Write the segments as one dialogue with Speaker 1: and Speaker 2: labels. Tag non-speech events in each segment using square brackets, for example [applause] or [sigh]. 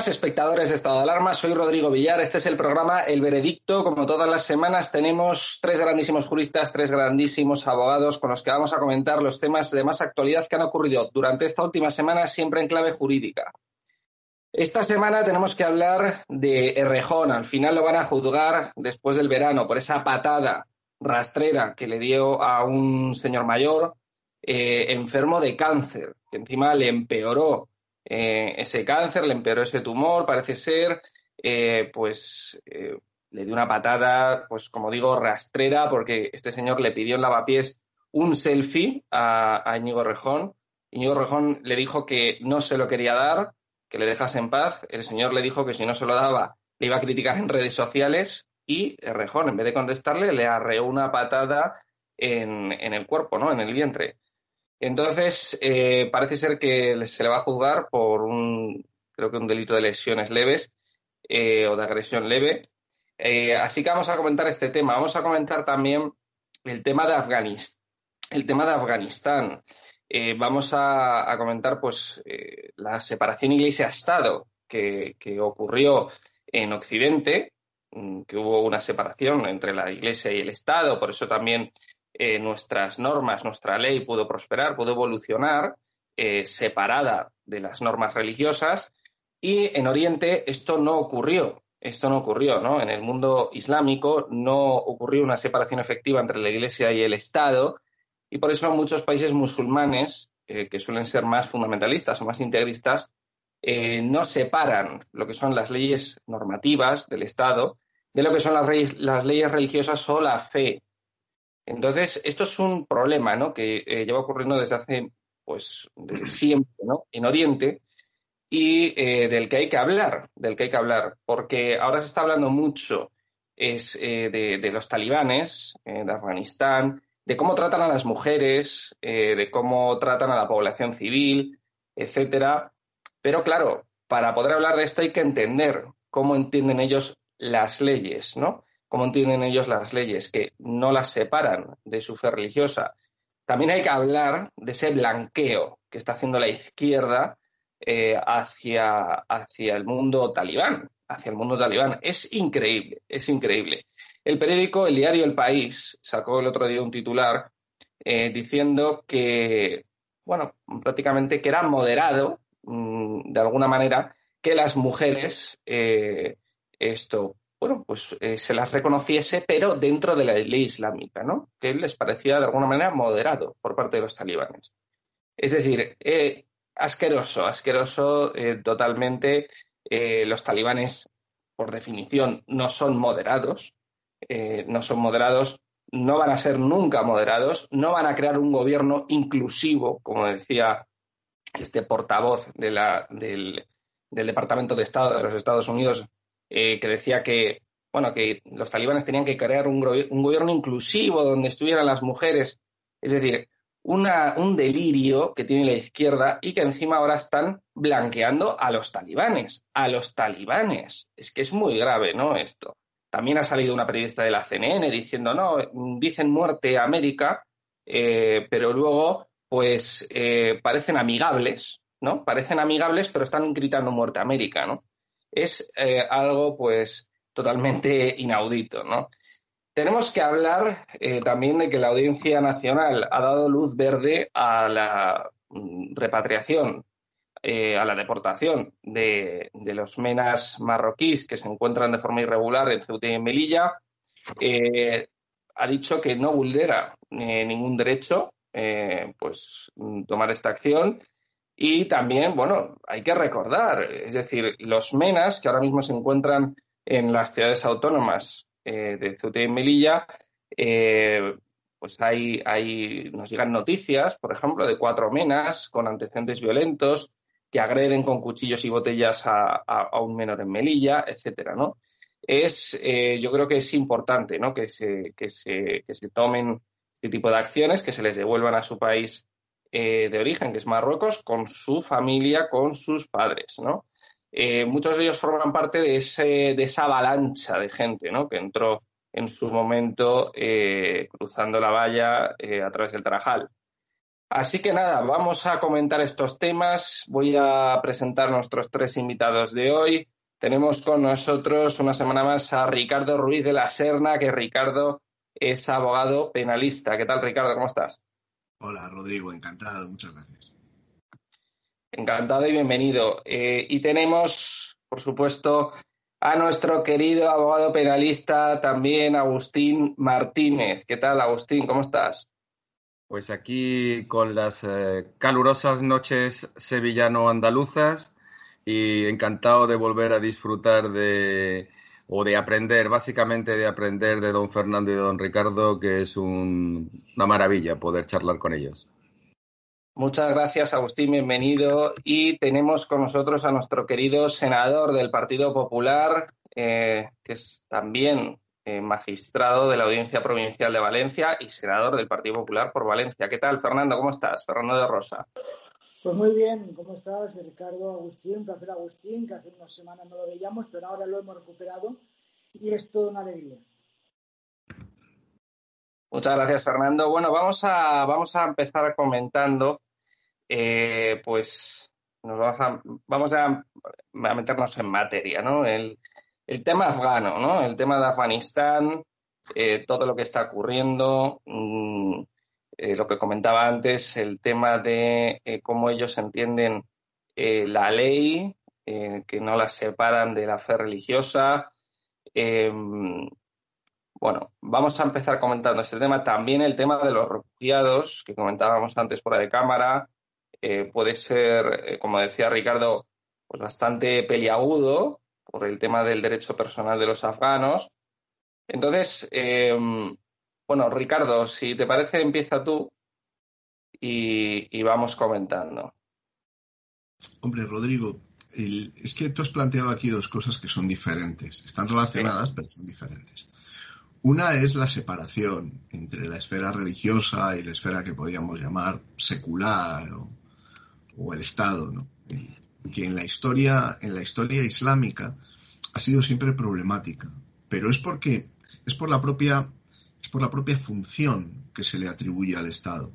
Speaker 1: Buenas, espectadores de Estado de Alarma. Soy Rodrigo Villar. Este es el programa El Veredicto. Como todas las semanas, tenemos tres grandísimos juristas, tres grandísimos abogados con los que vamos a comentar los temas de más actualidad que han ocurrido durante esta última semana, siempre en clave jurídica. Esta semana tenemos que hablar de Errejón. Al final lo van a juzgar después del verano por esa patada rastrera que le dio a un señor mayor eh, enfermo de cáncer, que encima le empeoró eh, ese cáncer, le empeoró ese tumor, parece ser, eh, pues eh, le dio una patada, pues como digo, rastrera, porque este señor le pidió en lavapiés un selfie a, a Íñigo Rejón. Íñigo Rejón le dijo que no se lo quería dar, que le dejase en paz. El señor le dijo que si no se lo daba, le iba a criticar en redes sociales y Rejón, en vez de contestarle, le arreó una patada en, en el cuerpo, ¿no? En el vientre. Entonces, eh, parece ser que se le va a juzgar por un, creo que un delito de lesiones leves eh, o de agresión leve. Eh, así que vamos a comentar este tema. Vamos a comentar también el tema de Afganistán. El tema de Afganistán. vamos a, comentar pues la separación Iglesia-Estado que, que ocurrió en Occidente, mm, que hubo una separación entre la Iglesia y el Estado, por eso también eh, nuestras normas, nuestra ley pudo prosperar, pudo evolucionar eh, separada de las normas religiosas y en Oriente esto no ocurrió. Esto no ocurrió, ¿no? En el mundo islámico no ocurrió una separación efectiva entre la Iglesia y el Estado y por eso muchos países musulmanes, eh, que suelen ser más fundamentalistas o más integristas, no separan lo que son las leyes normativas del Estado de lo que son las, las leyes religiosas o la fe entonces, esto es un problema ¿no? que eh, lleva ocurriendo desde hace, pues, desde siempre, ¿no? En Oriente y eh, del que hay que hablar, del que hay que hablar, porque ahora se está hablando mucho es eh, de, los talibanes, de Afganistán, de cómo tratan a las mujeres, de cómo tratan a la población civil, etcétera. Pero claro, para poder hablar de esto hay que entender cómo entienden ellos las leyes, ¿no? Cómo entienden ellos las leyes, que no las separan de su fe religiosa. También hay que hablar de ese blanqueo que está haciendo la izquierda eh, hacia, hacia el mundo talibán, hacia el mundo talibán. Es increíble, es increíble. El periódico, el diario El País, sacó el otro día un titular eh, diciendo que, bueno, prácticamente que era moderado, mm, de alguna manera, que las mujeres eh, esto bueno, pues eh, se las reconociese, pero dentro de la ley islámica, ¿no? Que les parecía de alguna manera moderado por parte de los talibanes. Es decir, eh, asqueroso, asqueroso eh, totalmente. los talibanes, por definición, no son moderados, no son moderados, no van a ser nunca moderados, no van a crear un gobierno inclusivo, como decía este portavoz del, del Departamento de Estado de los Estados Unidos, eh, que decía que, bueno, que los talibanes tenían que crear un, gobierno inclusivo donde estuvieran las mujeres. Es decir, un delirio que tiene la izquierda y que encima ahora están blanqueando a los talibanes. A los talibanes. Es que es muy grave, ¿no? Esto. También ha salido una periodista de la CNN diciendo, no, dicen muerte a América, eh, pero luego, pues, eh, parecen amigables, ¿no? Parecen amigables, pero están gritando muerte a América, ¿no? Es eh, algo pues totalmente inaudito, ¿no? Tenemos que hablar eh, también de que la Audiencia Nacional ha dado luz verde a la mm, repatriación, eh, a la deportación de, los menas marroquíes que se encuentran de forma irregular en Ceuta y en Melilla. ha dicho que no vulnera ningún derecho pues tomar esta acción y también, bueno, hay que recordar, es decir, los MENAS, que ahora mismo se encuentran en las ciudades autónomas eh, de Ceuta y Melilla, eh, pues hay, hay, nos llegan noticias, por ejemplo, de cuatro MENAS con antecedentes violentos que agreden con cuchillos y botellas a, un menor en Melilla, etcétera, ¿no? Es, eh, yo creo que es importante, ¿no? Que se, que se, que se tomen este tipo de acciones, que se les devuelvan a su país eh, de origen, que es Marruecos, con su familia, con sus padres, ¿no? Eh, muchos de ellos forman parte de, ese, de esa avalancha de gente, ¿no? Que entró en su momento eh, cruzando la valla a través del Tarajal. Así que nada, vamos a comentar estos temas. Voy a presentar nuestros tres invitados de hoy. Tenemos con nosotros una semana más a Ricardo Ruiz de la Serna, que Ricardo es abogado penalista. ¿Qué tal, Ricardo? ¿Cómo estás?
Speaker 2: Hola, Rodrigo, encantado, muchas gracias.
Speaker 1: Encantado y bienvenido. Eh, y tenemos, por supuesto, a nuestro querido abogado penalista también, Agustín Martínez. ¿Qué tal, Agustín? ¿Cómo estás?
Speaker 3: Pues aquí con las eh, calurosas noches sevillano-andaluzas y encantado de volver a disfrutar de o de aprender, básicamente de aprender de don Fernando y de don Ricardo, que es una maravilla poder charlar con ellos.
Speaker 1: Muchas gracias, Agustín, bienvenido. Y tenemos con nosotros a nuestro querido senador del Partido Popular, eh, que es también eh, magistrado de la Audiencia Provincial de Valencia y senador del Partido Popular por Valencia. ¿Qué tal, Fernando? ¿Cómo estás? Fernando de Rosa.
Speaker 4: Pues muy bien, ¿cómo estás, Ricardo Agustín? Un placer, Agustín, que hace unas semanas no lo veíamos, pero ahora lo hemos recuperado y es toda una alegría.
Speaker 1: Muchas gracias, Fernando. Bueno, vamos a, vamos a empezar comentando, eh, pues nos vamos a, vamos a, meternos en materia, ¿no? El, el tema afgano, ¿no? El tema de Afganistán, eh, todo lo que está ocurriendo, mm, eh, lo que comentaba antes, el tema de eh, cómo ellos entienden la ley, que no la separan de la fe religiosa. bueno, vamos a empezar comentando este tema. También el tema de los refugiados, que comentábamos antes fuera de cámara, puede ser, como decía Ricardo, pues bastante peliagudo, por el tema del derecho personal de los afganos. Entonces, eh, bueno, Ricardo, si te parece, empieza tú y, vamos comentando.
Speaker 2: Hombre, Rodrigo, es que tú has planteado aquí dos cosas que son diferentes. Están relacionadas, pero son diferentes. Una es la separación entre la esfera religiosa y la esfera que podríamos llamar secular o, o el Estado, ¿no? que en la historia, en la historia islámica ha sido siempre problemática, pero es porque es por la propia es por la propia función que se le atribuye al Estado.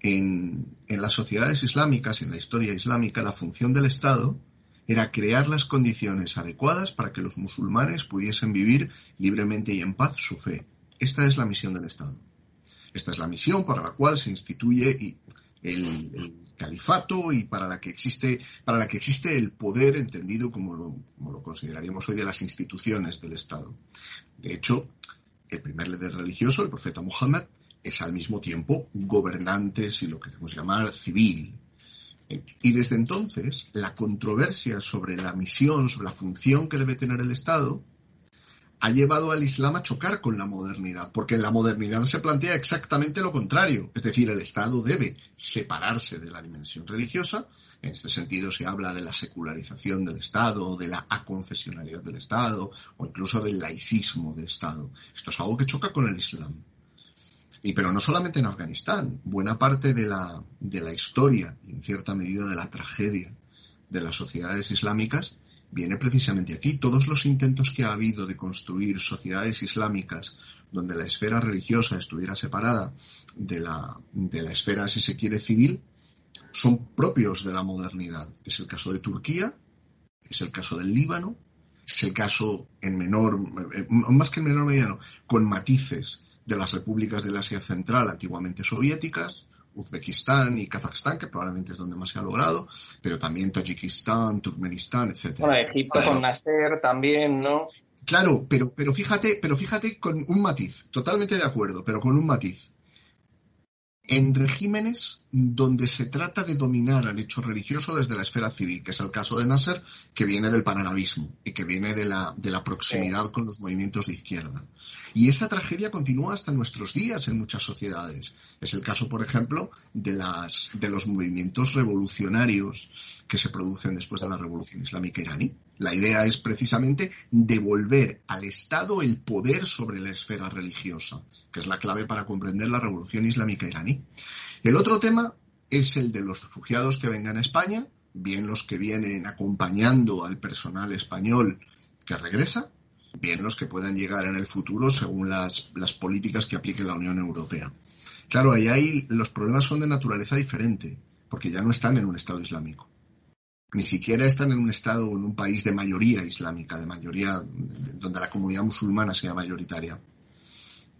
Speaker 2: En, en las sociedades islámicas, en la historia islámica, la función del Estado era crear las condiciones adecuadas para que los musulmanes pudiesen vivir libremente y en paz su fe. Esta es la misión del Estado. Esta es la misión para la cual se instituye el, califato y para la que existe, para la que existe el poder entendido como lo, como lo consideraríamos hoy de las instituciones del Estado. De hecho, el primer líder religioso, el profeta Muhammad, es al mismo tiempo gobernante, si lo queremos llamar, civil. Y desde entonces, la controversia sobre la misión, sobre la función que debe tener el Estado, ha llevado al Islam a chocar con la modernidad, porque en la modernidad se plantea exactamente lo contrario, es decir, el Estado debe separarse de la dimensión religiosa, en este sentido se habla de la secularización del Estado, de la aconfesionalidad del Estado, o incluso del laicismo del Estado. Esto es algo que choca con el Islam. Y pero no solamente en Afganistán, buena parte de la, de la historia y en cierta medida de la tragedia de las sociedades islámicas viene precisamente aquí. Todos los intentos que ha habido de construir sociedades islámicas donde la esfera religiosa estuviera separada de la, de la esfera, si se quiere, civil, son propios de la modernidad. Es el caso de Turquía, es el caso del Líbano, es el caso en menor, eh, más que en menor medida, con matices de las repúblicas del Asia Central antiguamente soviéticas, Uzbekistán y Kazajstán, que probablemente es donde más se ha logrado, pero también Tayikistán, Turkmenistán, etc.
Speaker 1: Bueno, Egipto con Nasser también, ¿no?
Speaker 2: Claro, pero, pero fíjate, pero fíjate con un matiz, totalmente de acuerdo, pero con un matiz en regímenes donde se trata de dominar el hecho religioso desde la esfera civil, que es el caso de Nasser, que viene del panarabismo y que viene de la, de la proximidad con los movimientos de izquierda. Y esa tragedia continúa hasta nuestros días en muchas sociedades. Es el caso, por ejemplo, de, los movimientos revolucionarios que se producen después de la revolución islámica iraní. La idea es precisamente devolver al Estado el poder sobre la esfera religiosa, que es la clave para comprender la revolución islámica iraní. El otro tema es el de los refugiados que vengan a España, bien los que vienen acompañando al personal español que regresa, bien los que puedan llegar en el futuro según las, políticas que aplique la Unión Europea. Claro, ahí hay, los problemas son de naturaleza diferente, porque ya no están en un Estado islámico. Ni siquiera están en un Estado, en un país de mayoría islámica, de mayoría, donde la comunidad musulmana sea mayoritaria.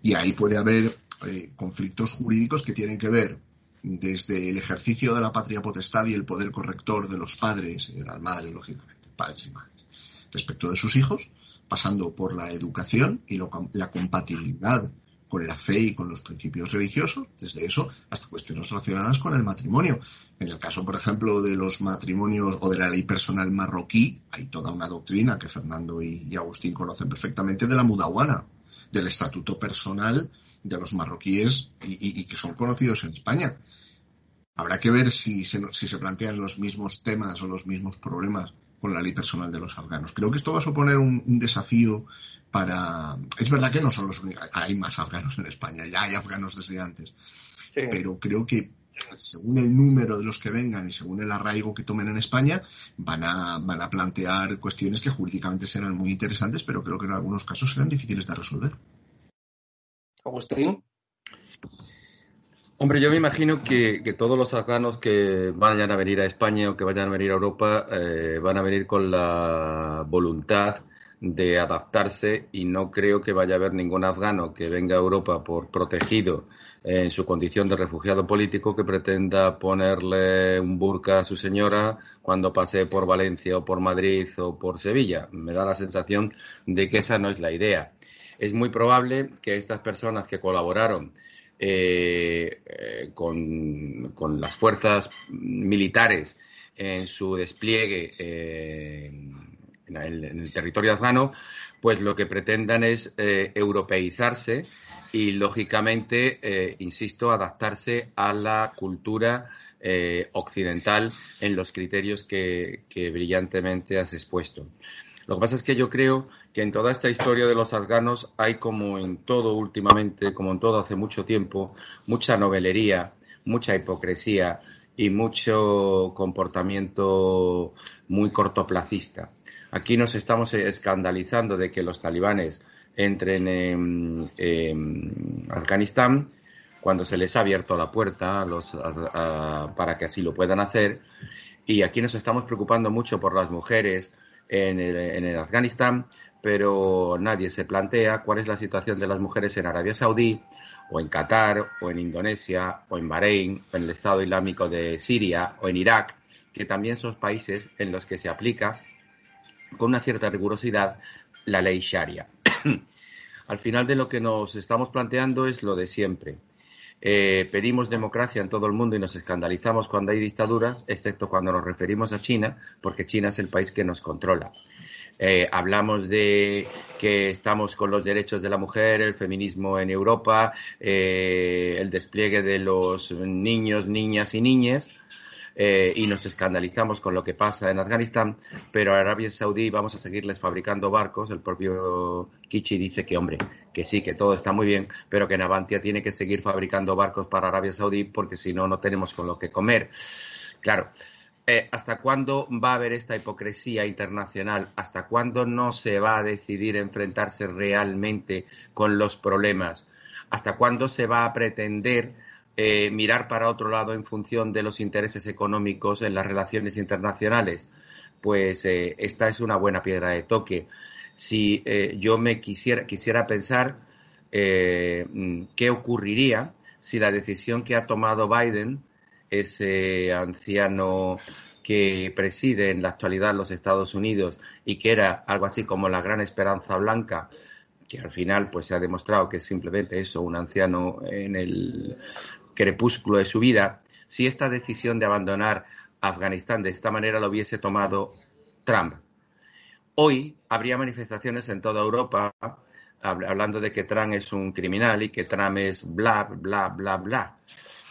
Speaker 2: Y ahí puede haber eh, conflictos jurídicos que tienen que ver desde el ejercicio de la patria potestad y el poder corrector de los padres y de las madres, lógicamente, padres y madres, respecto de sus hijos, pasando por la educación y la compatibilidad con la fe y con los principios religiosos, desde eso hasta cuestiones relacionadas con el matrimonio. En el caso, por ejemplo, de los matrimonios o de la ley personal marroquí, hay toda una doctrina que Fernando y, Agustín conocen perfectamente de la mudawana, del estatuto personal de los marroquíes y, que son conocidos en España. Habrá que ver si se, si se plantean los mismos temas o los mismos problemas con la ley personal de los afganos. Creo que esto va a suponer un, desafío para... Es verdad que no son los únicos, hay más afganos en España, ya hay afganos desde antes, pero creo que según el número de los que vengan y según el arraigo que tomen en España, van a, van a plantear cuestiones que jurídicamente serán muy interesantes, pero creo que en algunos casos serán difíciles de resolver.
Speaker 1: Agustín.
Speaker 3: Hombre, yo me imagino que, todos los afganos que vayan a venir a España o que vayan a venir a Europa eh, van a venir con la voluntad de adaptarse y no creo que vaya a haber ningún afgano que venga a Europa por protegido en su condición de refugiado político que pretenda ponerle un burka a su señora cuando pase por Valencia o por Madrid o por Sevilla. Me da la sensación de que esa no es la idea. Es muy probable que estas personas que colaboraron eh, eh, con, las fuerzas militares en su despliegue eh, en, el, territorio afgano, pues lo que pretendan es europeizarse y, lógicamente, insisto, adaptarse a la cultura occidental en los criterios que, que brillantemente has expuesto. Lo que pasa es que yo creo que en toda esta historia de los afganos hay como en todo últimamente, como en todo hace mucho tiempo, mucha novelería, mucha hipocresía y mucho comportamiento muy cortoplacista. Aquí nos estamos escandalizando de que los talibanes entren en, Afganistán cuando se les ha abierto la puerta para que así lo puedan hacer. Y aquí nos estamos preocupando mucho por las mujeres en el Afganistán pero nadie se plantea cuál es la situación de las mujeres en Arabia Saudí, o en Qatar, o en Indonesia, o en Bahrein, o en el Estado Islámico de Siria, o en Irak, que también son países en los que se aplica con una cierta rigurosidad la ley Sharia. [clears throat] Al final de lo que nos estamos planteando es lo de siempre. Eh, pedimos democracia en todo el mundo y nos escandalizamos cuando hay dictaduras, excepto cuando nos referimos a China, porque China es el país que nos controla. Eh, hablamos de que estamos con los derechos de la mujer, el feminismo en Europa, eh, el despliegue de los niños, niñas y niñas. Eh, y nos escandalizamos con lo que pasa en Afganistán, pero a Arabia Saudí vamos a seguirles fabricando barcos. El propio Kichi dice que, hombre, que sí, que todo está muy bien, pero que Navantia tiene que seguir fabricando barcos para Arabia Saudí porque si no, no tenemos con lo que comer. Claro, eh, ¿hasta cuándo va a haber esta hipocresía internacional? ¿Hasta cuándo no se va a decidir enfrentarse realmente con los problemas? ¿Hasta cuándo se va a pretender eh, mirar para otro lado en función de los intereses económicos en las relaciones internacionales? Pues eh, esta es una buena piedra de toque. Si yo me quisiera, quisiera pensar qué ocurriría si la decisión que ha tomado Biden ese anciano que preside en la actualidad los Estados Unidos y que era algo así como la gran esperanza blanca, que al final pues se ha demostrado que es simplemente eso, un anciano en el crepúsculo de su vida, si esta decisión de abandonar Afganistán de esta manera lo hubiese tomado Trump. Hoy habría manifestaciones en toda Europa hablando de que Trump es un criminal y que Trump es bla, bla, bla, bla.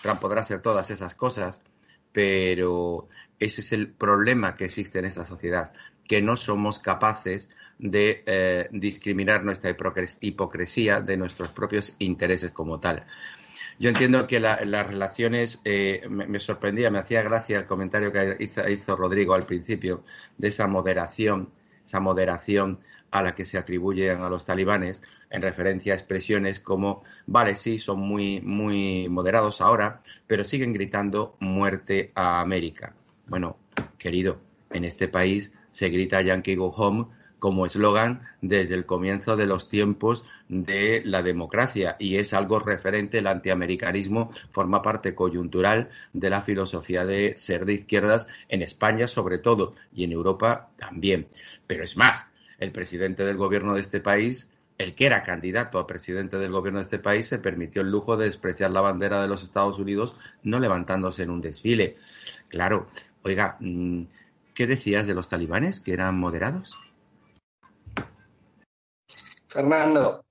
Speaker 3: Trump podrá hacer todas esas cosas, pero ese es el problema que existe en esta sociedad, que no somos capaces de eh, discriminar nuestra hipocresía de nuestros propios intereses como tal. Yo entiendo que las relaciones, eh, me, sorprendía, me hacía gracia el comentario que hizo, Rodrigo al principio de esa moderación, esa moderación a la que se atribuyen a los talibanes. En referencia a expresiones como, vale, sí, son muy, muy moderados ahora, pero siguen gritando muerte a América. Bueno, querido, en este país se grita Yankee Go Home como eslogan desde el comienzo de los tiempos de la democracia y es algo referente, el antiamericanismo forma parte coyuntural de la filosofía de ser de izquierdas en España sobre todo y en Europa también. Pero es más, el presidente del gobierno de este país el que era candidato a presidente del gobierno de este país se permitió el lujo de despreciar la bandera de los Estados Unidos no levantándose en un desfile. Claro, oiga, mm, ¿qué decías de los talibanes que eran moderados?
Speaker 1: Fernando.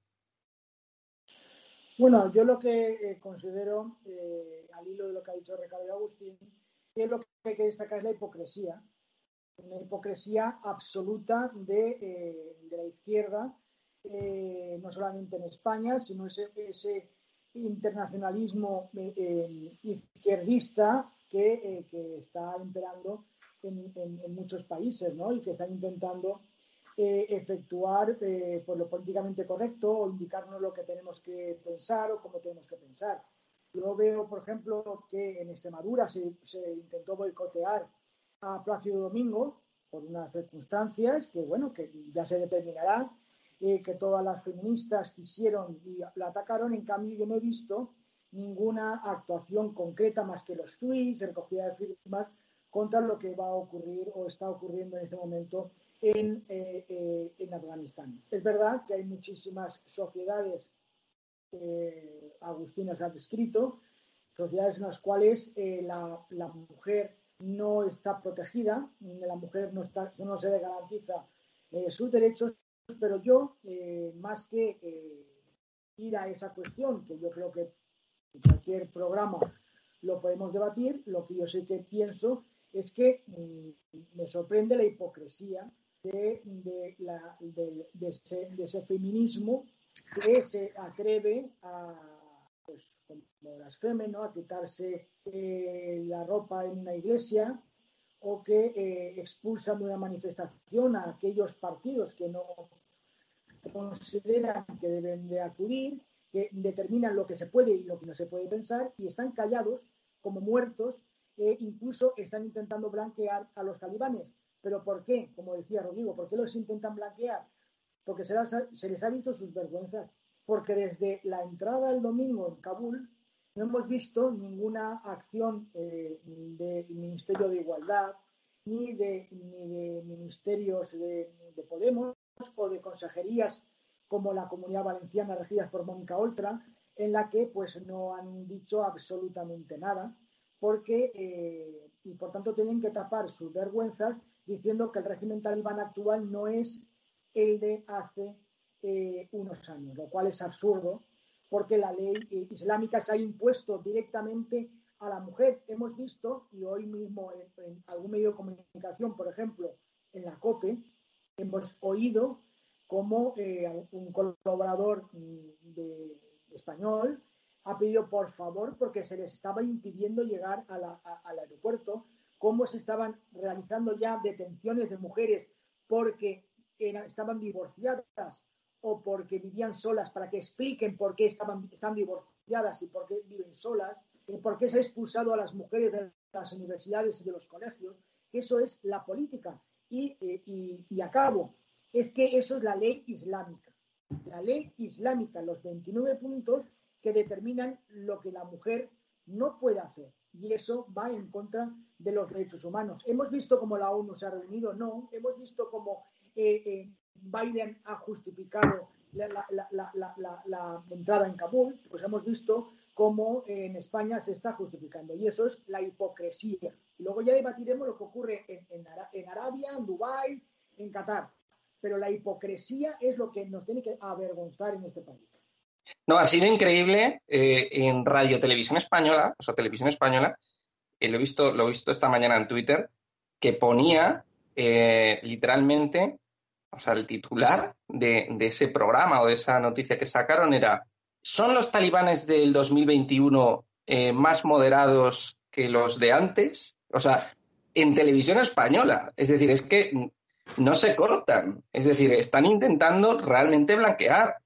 Speaker 4: Bueno, yo lo que eh, considero, eh, al hilo de lo que ha dicho Ricardo Agustín, que lo que hay que destacar es la hipocresía, una hipocresía absoluta de, eh, la izquierda, no solamente en España, sino ese, internacionalismo izquierdista que, está imperando en, muchos países ¿no? y que están intentando eh, efectuar eh, por lo políticamente correcto o indicarnos lo que tenemos que pensar o cómo tenemos que pensar. Yo veo, por ejemplo, que en Extremadura se, intentó boicotear a Plácido Domingo por unas circunstancias que, bueno, que ya se determinará, que todas las feministas quisieron y la atacaron. En cambio, yo no he visto ninguna actuación concreta más que los tweets, recogida de firmas, contra lo que va a ocurrir o está ocurriendo en este momento en, eh, eh, en Afganistán. Es verdad que hay muchísimas sociedades, eh, Agustín ha descrito, sociedades en las cuales la, la, mujer no está protegida, la mujer no, está, no se le garantiza sus derechos, pero yo, más que ir a esa cuestión, que yo creo que en cualquier programa lo podemos debatir, lo que yo sé que pienso es que mm, me sorprende la hipocresía de, la, de, ese, feminismo que se atreve a, pues, como las ¿no? a quitarse eh, la ropa en una iglesia o que eh, expulsan de una manifestación a aquellos partidos que no consideran que deben de acudir, que determinan lo que se puede y lo que no se puede pensar y están callados como muertos e incluso están intentando blanquear a los talibanes ¿Pero por qué? Como decía Rodrigo, ¿por qué los intentan blanquear? Porque se, les ha visto sus vergüenzas. Porque desde la entrada del domingo en Kabul no hemos visto ninguna acción eh, del Ministerio de Igualdad, ni de, ministerios de, Podemos o de consejerías como la Comunidad Valenciana regidas por Mónica Oltra, en la que pues no han dicho absolutamente nada, porque eh, y por tanto tienen que tapar sus vergüenzas diciendo que el régimen talibán actual no es el de hace eh, unos años, lo cual es absurdo porque la ley eh, islámica se ha impuesto directamente a la mujer. Hemos visto, y hoy mismo en, algún medio de comunicación, por ejemplo, en la COPE, hemos oído como eh, un colaborador mm, español ha pedido por favor porque se les estaba impidiendo llegar al aeropuerto cómo se estaban realizando ya detenciones de mujeres porque estaban divorciadas o porque vivían solas, para que expliquen por qué estaban, están divorciadas y por qué viven solas, y por qué se ha expulsado a las mujeres de las universidades y de los colegios. Eso es la política. Y, eh, y, y acabo, es que eso es la ley islámica. La ley islámica, los 29 puntos que determinan lo que la mujer no puede hacer y eso va en contra de los derechos humanos. Hemos visto cómo la ONU se ha reunido, no. Hemos visto cómo eh, eh, Biden ha justificado la, entrada en Kabul, pues hemos visto cómo en España se está justificando. Y eso es la hipocresía. Y luego ya debatiremos lo que ocurre en, Arabia, en Dubái, en Qatar. Pero la hipocresía es lo que nos tiene que avergonzar en este país.
Speaker 1: No, ha sido increíble eh, en Radio Televisión Española, o sea, Televisión Española, eh, lo, he visto, lo he visto esta mañana en Twitter, que ponía eh, literalmente, o sea, el titular de, ese programa o de esa noticia que sacaron era, ¿son los talibanes del 2021 más moderados que los de antes? O sea, en televisión española. Es decir, es que no se cortan. Es decir, están intentando realmente blanquear.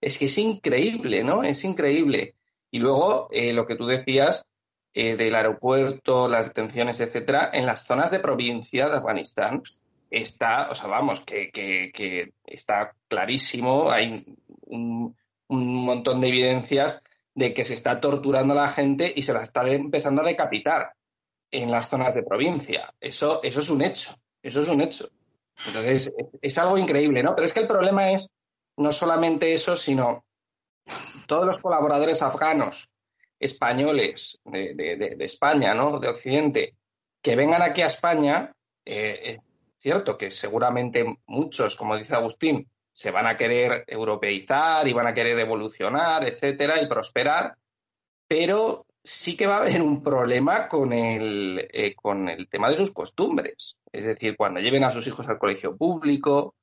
Speaker 1: es que es increíble, ¿no? Es increíble. Y luego, eh, lo que tú decías eh, del aeropuerto, las detenciones, etcétera, en las zonas de provincia de Afganistán está, o sea, vamos, que, que, está clarísimo, hay un, un, montón de evidencias de que se está torturando a la gente y se la está empezando a decapitar en las zonas de provincia. Eso, eso es un hecho, eso es un hecho. Entonces, es algo increíble, ¿no? Pero es que el problema es no solamente eso, sino todos los colaboradores afganos, españoles de, España, ¿no? De Occidente, que vengan aquí a España, eh, es cierto que seguramente muchos, como dice Agustín, se van a querer europeizar y van a querer evolucionar, etcétera, y prosperar, pero sí que va a haber un problema con el, eh, con el tema de sus costumbres. Es decir, cuando lleven a sus hijos al colegio público,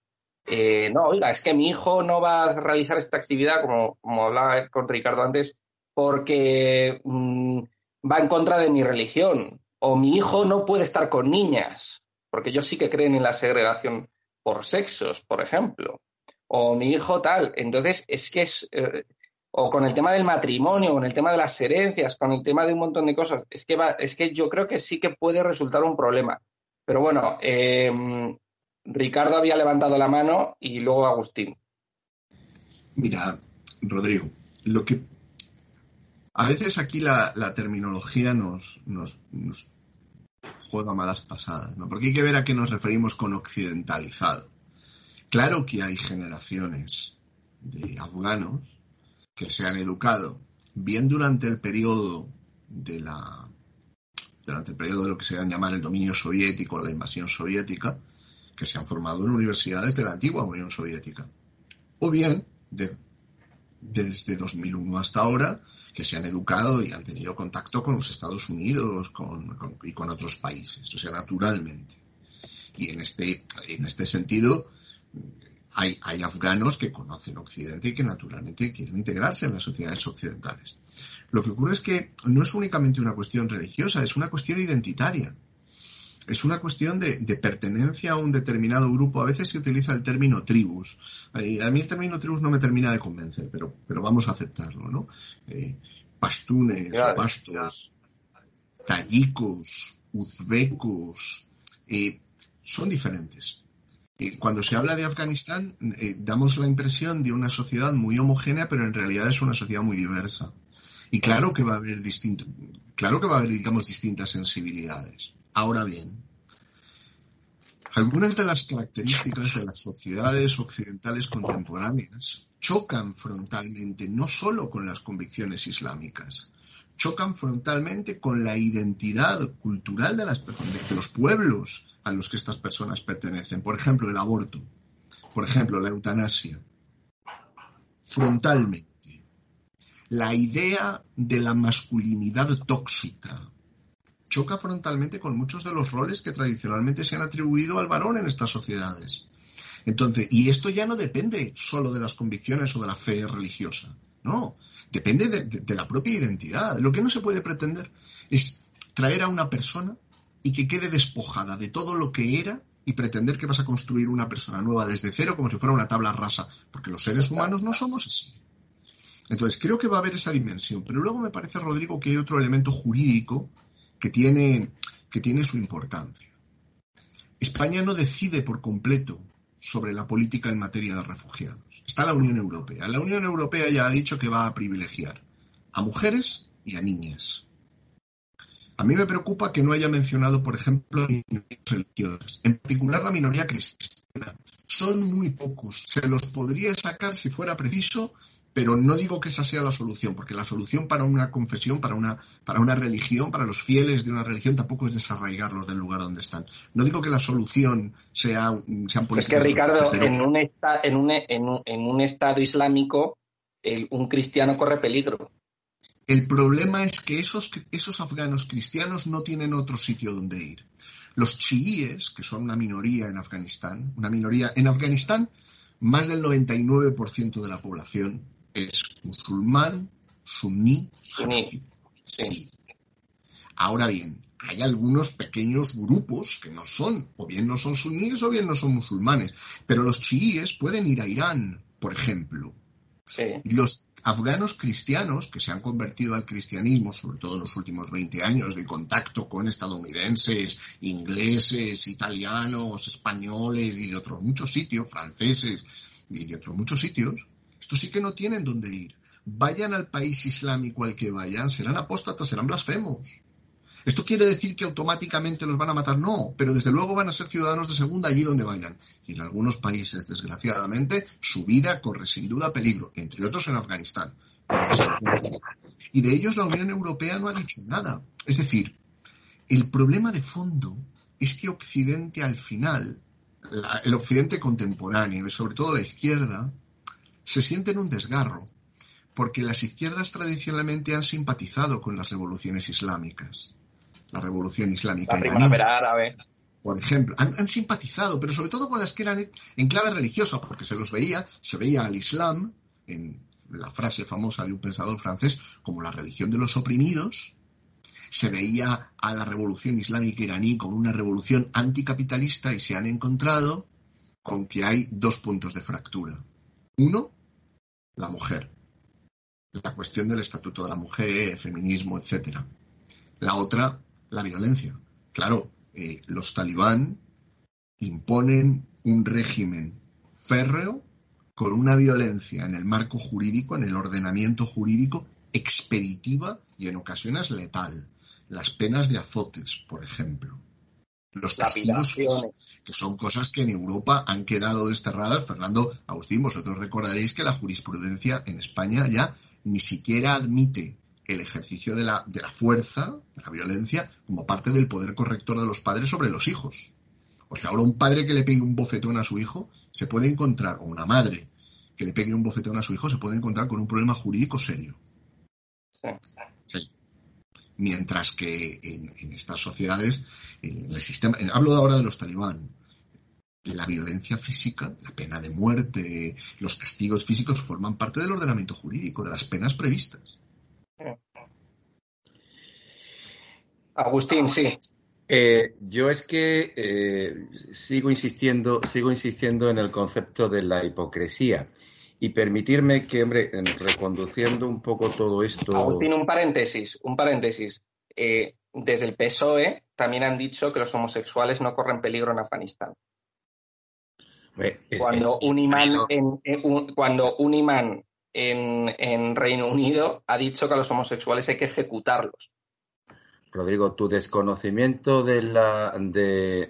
Speaker 1: eh, no, oiga, es que mi hijo no va a realizar esta actividad, como, como hablaba con Ricardo antes, porque mm, va en contra de mi religión. O mi hijo no puede estar con niñas, porque ellos sí que creen en la segregación por sexos, por ejemplo. O mi hijo tal. Entonces, es que es. Eh, o con el tema del matrimonio, con el tema de las herencias, con el tema de un montón de cosas. Es que, es que yo creo que sí que puede resultar un problema. Pero bueno, eh, Ricardo había levantado la mano y luego Agustín.
Speaker 2: Mira, Rodrigo, lo que a veces aquí la, terminología nos, nos, juega malas pasadas, ¿no? Porque hay que ver a qué nos referimos con occidentalizado. Claro que hay generaciones de afganos que se han educado bien durante el periodo de la durante el periodo de lo que se a llamar el dominio soviético, la invasión soviética, que se han formado en universidades de la antigua Unión Soviética. O bien, desde 2001 hasta ahora, que se han educado y han tenido contacto con los Estados Unidos y con otros países, o sea, naturalmente. Y en este, en este sentido, hay, hay afganos que conocen Occidente y que naturalmente quieren integrarse en las sociedades occidentales. Lo que ocurre es que no es únicamente una cuestión religiosa, es una cuestión identitaria es una cuestión de, pertenencia a un determinado grupo. A veces se utiliza el término tribus. Eh, a mí el término tribus no me termina de convencer, pero, pero vamos a aceptarlo, ¿no? Eh, pastunes, pastos, tayikos, uzbecos, eh, son diferentes. cuando se habla de Afganistán, damos la impresión de una sociedad muy homogénea, pero en realidad es una sociedad muy diversa. Y claro que va a haber distinto, claro que va a haber, digamos, distintas sensibilidades. Ahora bien, algunas de las características de las sociedades occidentales contemporáneas chocan frontalmente no solo con las convicciones islámicas, chocan frontalmente con la identidad cultural de, de los pueblos a los que estas personas pertenecen. Por ejemplo, el aborto, por ejemplo, la eutanasia. Frontalmente. La idea de la masculinidad tóxica, choca frontalmente con muchos de los roles que tradicionalmente se han atribuido al varón en estas sociedades. Entonces, y esto ya no depende solo de las convicciones o de la fe religiosa, no, depende de, la propia identidad. Lo que no se puede pretender es traer a una persona y que quede despojada de todo lo que era y pretender que vas a construir una persona nueva desde cero como si fuera una tabla rasa, porque los seres humanos no somos así. Entonces, creo que va a haber esa dimensión, pero luego me parece, Rodrigo, que hay otro elemento jurídico que tiene, que tiene su importancia. España no decide por completo sobre la política en materia de refugiados. Está la Unión Europea. La Unión Europea ya ha dicho que va a privilegiar a mujeres y a niñas. A mí me preocupa que no haya mencionado, por ejemplo, minorías religiosas, en particular la minoría cristiana. Son muy pocos. Se los podría sacar si fuera preciso pero no digo que esa sea la solución, porque la solución para una confesión, para una, para una religión, para los fieles de una religión, tampoco es desarraigarlos del lugar donde están. No digo que la solución sea, sean políticas.
Speaker 1: Es que, Ricardo, en, un en, un, en, un, Estado islámico, un cristiano corre peligro.
Speaker 2: El problema es que esos, esos afganos cristianos no tienen otro sitio donde ir. Los chiíes, que son una minoría en Afganistán, una minoría en Afganistán, más del 99% de la población es musulmán, suní, Sí. Ahora bien, hay algunos pequeños grupos que no son, o bien no son suníes o bien no son musulmanes, pero los chiíes pueden ir a Irán, por ejemplo. Los afganos cristianos que se han convertido al cristianismo, sobre todo en los últimos 20 años, de contacto con estadounidenses, ingleses, italianos, españoles y de otros muchos sitios, franceses y de otros muchos sitios, estos sí que no tienen dónde ir. Vayan al país islámico al que vayan, serán apóstatas, serán blasfemos. ¿Esto quiere decir que automáticamente los van a matar? No, pero desde luego van a ser ciudadanos de segunda allí donde vayan. Y en algunos países, desgraciadamente, su vida corre sin duda peligro, entre otros en Afganistán. Y de ellos la Unión Europea no ha dicho nada. Es decir, el problema de fondo es que Occidente al final, el Occidente contemporáneo y sobre todo la izquierda, se siente en un desgarro, porque las izquierdas tradicionalmente han simpatizado con las revoluciones islámicas la revolución islámica.
Speaker 1: La primavera árabe.
Speaker 2: Por ejemplo, han, simpatizado, pero sobre todo con las que eran en clave religiosa, porque se los veía, se veía al Islam, en la frase famosa de un pensador francés, como la religión de los oprimidos, se veía a la revolución islámica iraní como una revolución anticapitalista y se han encontrado con que hay dos puntos de fractura. Uno, la mujer. La cuestión del estatuto de la mujer, feminismo, etc. La otra, la violencia. Claro, eh, los talibán imponen un régimen férreo con una violencia en el marco jurídico, en el ordenamiento jurídico, expeditiva y en ocasiones letal. Las penas de azotes, por ejemplo. Los castigos, que son cosas que en Europa han quedado desterradas. Fernando Agustín, vosotros recordaréis que la jurisprudencia en España ya ni siquiera admite el ejercicio de la, de la fuerza, de la violencia, como parte del poder corrector de los padres sobre los hijos. O sea, ahora un padre que le pegue un bofetón a su hijo se puede encontrar, o una madre que le pegue un bofetón a su hijo se puede encontrar con un problema jurídico serio. Mientras que en, estas sociedades, en el sistema, hablo ahora de los talibán, la violencia física, la pena de muerte, los castigos físicos forman parte del ordenamiento jurídico, de las penas previstas.
Speaker 1: Agustín, sí.
Speaker 3: Eh, yo es que eh, sigo insistiendo, sigo insistiendo en el concepto de la hipocresía y permitirme que, hombre, reconduciendo un poco todo esto.
Speaker 1: Agustín, un paréntesis, un paréntesis. Eh, desde el PSOE también han dicho que los homosexuales no corren peligro en Afganistán. cuando, un imán en, cuando un imán en, Reino Unido ha dicho que a los homosexuales hay que ejecutarlos.
Speaker 3: Rodrigo, tu desconocimiento de la, de,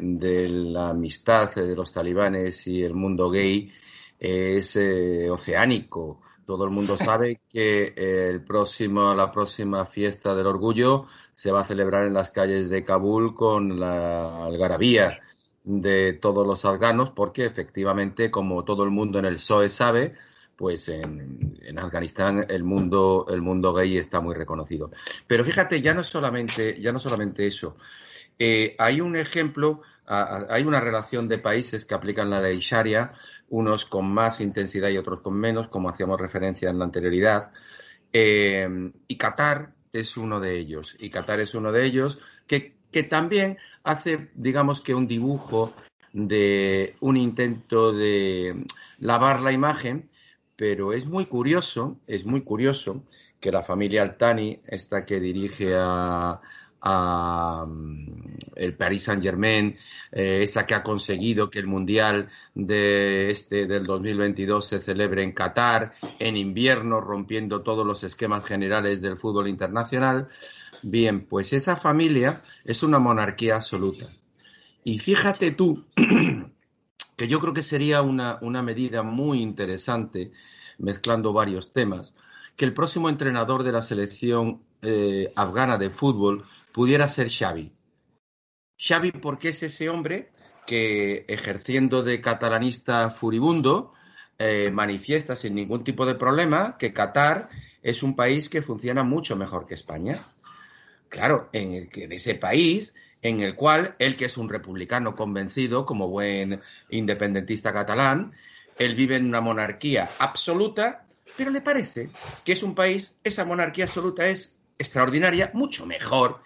Speaker 3: la amistad de los talibanes y el mundo gay es eh, oceánico. Todo el mundo sabe que el próximo, la próxima fiesta del orgullo se va a celebrar en las calles de Kabul con la algarabía de todos los afganos, porque efectivamente, como todo el mundo en el PSOE sabe, pues en, Afganistán el mundo, el mundo gay está muy reconocido. Pero fíjate, ya no solamente, ya no solamente eso. Eh, hay un ejemplo, hay una relación de países que aplican la ley Sharia, unos con más intensidad y otros con menos, como hacíamos referencia en la anterioridad. Eh, y Qatar es uno de ellos. Y Qatar es uno de ellos que, que también hace, digamos que un dibujo de un intento de lavar la imagen pero es muy curioso, es muy curioso que la familia Altani, esta que dirige a, mm, el Paris Saint Germain, eh, esa que ha conseguido que el Mundial de este del 2022 se celebre en Qatar, en invierno, rompiendo todos los esquemas generales del fútbol internacional. Bien, pues esa familia es una monarquía absoluta. Y fíjate tú [clears throat] que yo creo que sería una, una medida muy interesante, mezclando varios temas, que el próximo entrenador de la selección eh, afgana de fútbol pudiera ser Xavi. Xavi porque es ese hombre que ejerciendo de catalanista furibundo eh, manifiesta sin ningún tipo de problema que Qatar es un país que funciona mucho mejor que España. Claro, en, en ese país en el cual él, que es un republicano convencido, como buen independentista catalán, él vive en una monarquía absoluta, pero le parece que es un país, esa monarquía absoluta es extraordinaria, mucho mejor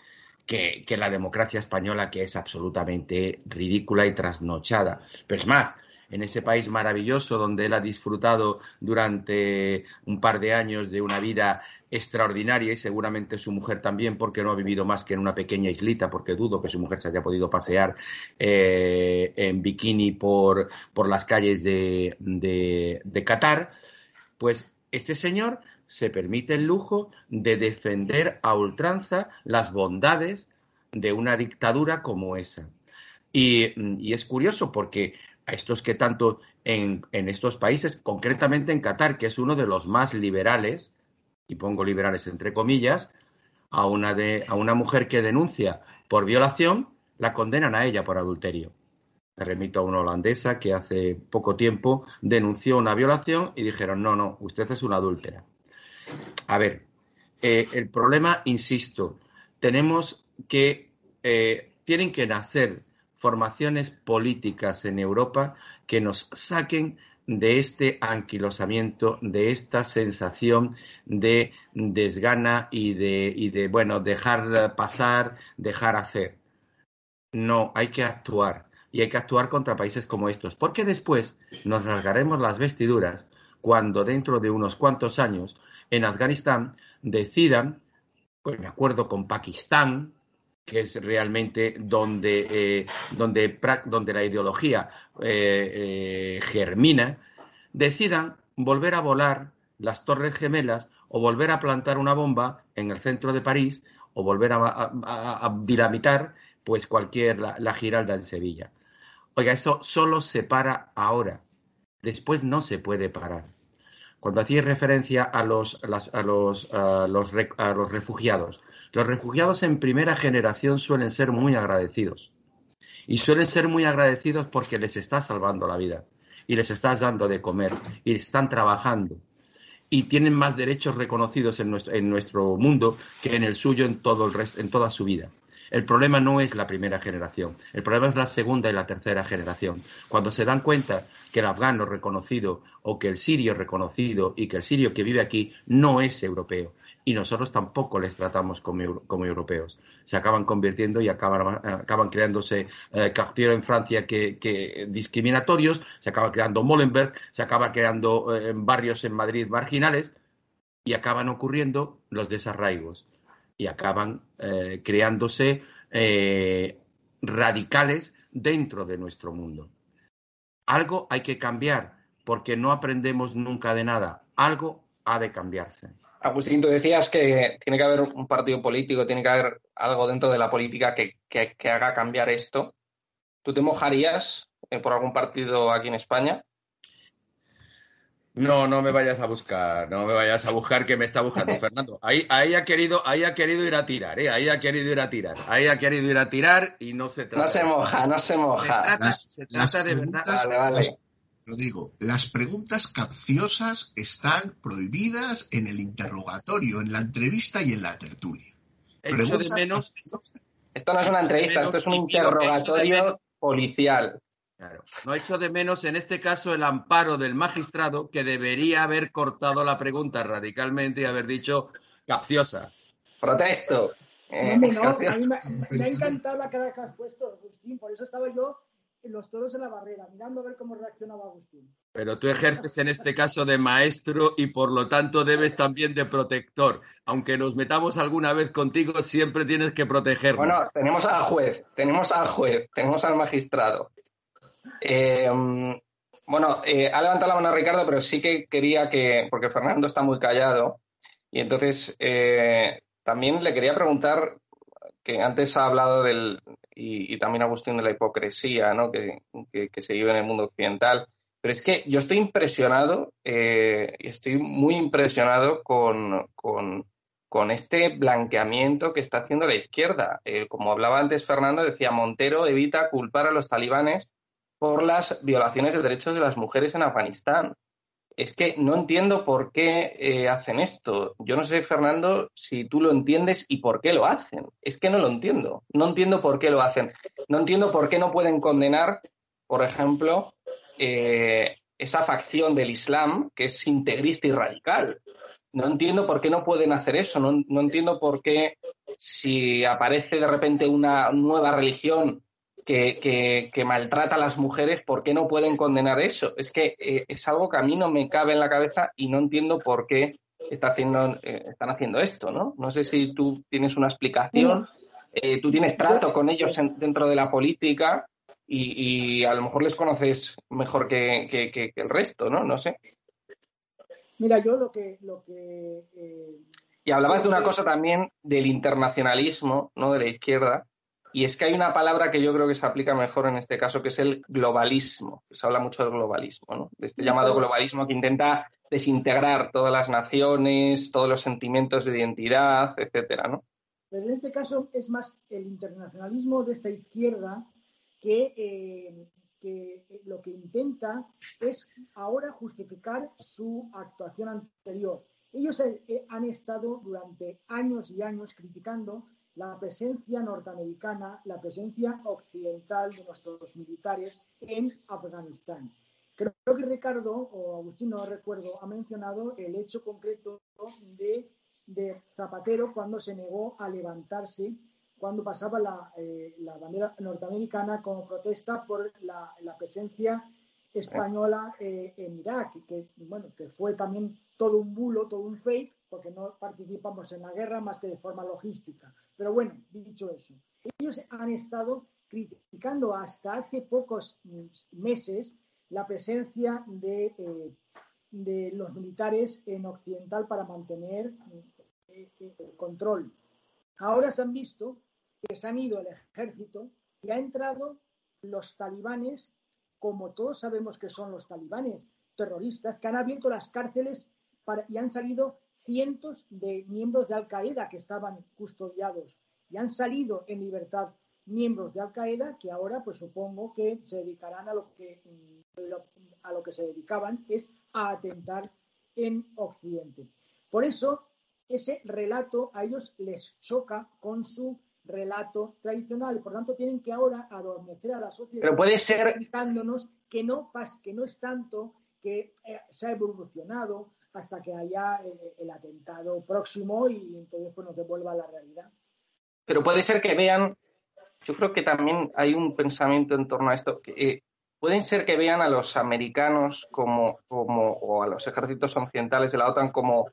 Speaker 3: que, la democracia española, que es absolutamente ridícula y trasnochada. Pero es más, en ese país maravilloso donde él ha disfrutado durante un par de años de una vida extraordinaria y seguramente su mujer también porque no ha vivido más que en una pequeña islita porque dudo que su mujer se haya podido pasear eh, en bikini por, las calles de, de Qatar, pues este señor se permite el lujo de defender a ultranza las bondades de una dictadura como esa. Y, es curioso porque a estos que tanto en, estos países, concretamente en Qatar, que es uno de los más liberales, y pongo liberales entre comillas, a una, de, a una mujer que denuncia por violación, la condenan a ella por adulterio. Me remito a una holandesa que hace poco tiempo denunció una violación y dijeron, no, no, usted es una adúltera. A ver, eh, el problema, insisto, tenemos que, eh, tienen que nacer formaciones políticas en Europa que nos saquen de este anquilosamiento, de esta sensación de desgana y de, y de, bueno, dejar pasar, dejar hacer. No, hay que actuar. Y hay que actuar contra países como estos, porque después nos rasgaremos las vestiduras cuando dentro de unos cuantos años en Afganistán decidan, pues me acuerdo con Pakistán, que es realmente donde, eh, donde, donde, la ideología eh, eh, germina, decidan volver a volar las Torres Gemelas o volver a plantar una bomba en el centro de París o volver a, dinamitar pues cualquier la, la, Giralda en Sevilla. Oiga, eso solo se para ahora. Después no se puede parar. Cuando hacía referencia a los, a los, a los, a los refugiados, los refugiados en primera generación suelen ser muy agradecidos. Y suelen ser muy agradecidos porque les estás salvando la vida y les estás dando de comer y están trabajando y tienen más derechos reconocidos en nuestro, en nuestro mundo que en el suyo en todo el resto, en toda su vida. El problema no es la primera generación, el problema es la segunda y la tercera generación. Cuando se dan cuenta que el afgano reconocido o que el sirio reconocido y que el sirio que vive aquí no es europeo y nosotros tampoco les tratamos como, europeos. Se acaban convirtiendo y acaban, acaban creándose eh, en Francia que, discriminatorios, se acaba creando Molenberg, se acaba creando eh, barrios en Madrid marginales y acaban ocurriendo los desarraigos y acaban eh, creándose eh, radicales dentro de nuestro mundo. Algo hay que cambiar porque no aprendemos nunca de nada. Algo ha de cambiarse.
Speaker 1: Agustín, tú decías que tiene que haber un partido político, tiene que haber algo dentro de la política que, haga cambiar esto. ¿Tú te mojarías eh, por algún partido aquí en España?
Speaker 3: No, no me vayas a buscar, no me vayas a buscar que me está buscando [laughs] Fernando. Ahí, ahí ha querido, ahí ha querido ir a tirar, ¿eh? ahí ha querido ir a tirar, ahí ha querido ir a tirar y no se trata.
Speaker 1: No se moja, no se moja.
Speaker 2: Se trata, de verdad. Vale, vale. Rodrigo, las preguntas capciosas están prohibidas en el interrogatorio, en la entrevista y en la tertulia.
Speaker 3: de menos.
Speaker 1: Esto no es una entrevista, esto es un interrogatorio policial.
Speaker 3: Claro. No hecho de menos en este caso el amparo del magistrado que debería haber cortado la pregunta radicalmente y haber dicho capciosa.
Speaker 1: Protesto.
Speaker 4: Eh, no, a mí me, ha encantado la cara que has puesto, Agustín. Por eso estaba yo en los toros en la barrera, mirando a ver cómo reaccionaba Agustín.
Speaker 3: Pero tú ejerces en este caso de maestro y por lo tanto debes también de protector. Aunque nos metamos alguna vez contigo, siempre tienes que protegernos.
Speaker 1: Bueno, tenemos al juez, tenemos al juez, tenemos al magistrado. Eh, bueno, eh, ha levantado la mano Ricardo, pero sí que quería que, porque Fernando está muy callado, y entonces eh, también le quería preguntar, que antes ha hablado del, y, también Agustín de la hipocresía ¿no? que, se vive en el mundo occidental, pero es que yo estoy impresionado, estoy muy impresionado con, con, este blanqueamiento que está haciendo la izquierda. como hablaba antes Fernando, decía Montero evita culpar a los talibanes por las violaciones de derechos de las mujeres en Afganistán. Es que no entiendo por qué eh, hacen esto. Yo no sé, Fernando, si tú lo entiendes y por qué lo hacen. Es que no lo entiendo. No entiendo por qué lo hacen. No entiendo por qué no pueden condenar, por ejemplo, eh, esa facción del Islam que es integrista y radical. No entiendo por qué no pueden hacer eso. No, no entiendo por qué si aparece de repente una nueva religión que, que, maltrata a las mujeres, ¿por qué no pueden condenar eso? Es que eh, es algo que a mí no me cabe en la cabeza y no entiendo por qué está haciendo, eh, están haciendo esto, ¿no? No sé si tú tienes una explicación, eh, tú tienes trato con ellos dentro de la política y, a lo mejor les conoces mejor que, que, el resto, ¿no? No sé.
Speaker 4: Mira, yo lo que... Lo que
Speaker 1: y hablabas de una cosa también del internacionalismo, ¿no? De la izquierda y es que hay una palabra que yo creo que se aplica mejor en este caso, que es el globalismo. Se habla mucho del globalismo, ¿no? De este llamado globalismo que intenta desintegrar todas las naciones, todos los sentimientos de identidad, etcétera, ¿no?
Speaker 4: Pero en este caso es más el internacionalismo de esta izquierda que, eh, que lo que intenta es ahora justificar su actuación anterior. Ellos eh, han estado durante años y años criticando la presencia norteamericana, la presencia occidental de nuestros militares en Afganistán. Creo que Ricardo, o Agustín, no recuerdo, ha mencionado el hecho concreto de, Zapatero cuando se negó a levantarse, cuando pasaba la, eh, bandera norteamericana como protesta por la, presencia española eh, en Irak, que, bueno, que fue también todo un bulo, todo un fake, porque no participamos en la guerra más que de forma logística. Pero bueno, dicho eso, ellos han estado criticando hasta hace pocos meses la presencia de, eh, de los militares en Occidental para mantener eh, eh, el control. Ahora se han visto que se han ido el ejército y ha entrado los talibanes, como todos sabemos que son los talibanes, terroristas, que han abierto las cárceles y han salido cientos de miembros de Al Qaeda que estaban custodiados y han salido en libertad miembros de Al Qaeda que ahora pues supongo que se dedicarán a lo que a lo que se dedicaban es a atentar en Occidente. Por eso ese relato a ellos les choca con su relato tradicional por tanto tienen que ahora adormecer a la sociedad
Speaker 1: Pero puede ser
Speaker 4: que no que no es tanto que eh, se ha evolucionado hasta que haya eh, el, atentado próximo y entonces pues nos devuelva a la realidad.
Speaker 1: Pero puede ser que vean, yo creo que también hay un pensamiento en torno a esto, que eh, pueden ser que vean a los americanos como, como, o a los ejércitos occidentales de la OTAN como,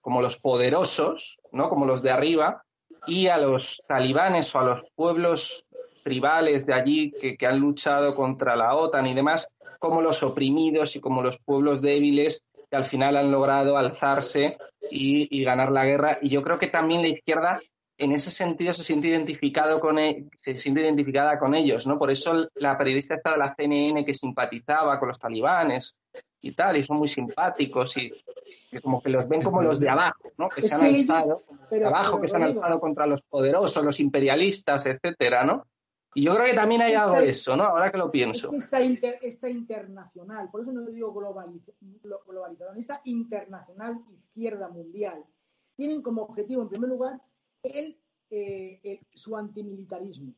Speaker 1: como los poderosos, ¿no? Como los de arriba, y a los talibanes o a los pueblos tribales de allí que, que, han luchado contra la OTAN y demás, como los oprimidos y como los pueblos débiles que al final han logrado alzarse y, y ganar la guerra. Y yo creo que también la izquierda en ese sentido se siente identificado con e, se siente identificada con ellos, ¿no? Por eso la periodista esta de la CNN que simpatizaba con los talibanes y tal, y son muy simpáticos y como que los ven como los de abajo, ¿no? Que se han alzado, de abajo, que se han alzado contra los poderosos, los imperialistas, etcétera, ¿no? Y yo creo que también hay algo de eso, ¿no? Ahora que lo pienso.
Speaker 4: esta, esta, internacional, por eso no digo globalizador, esta internacional izquierda mundial, tienen como objetivo, en primer lugar, el, eh, su antimilitarismo,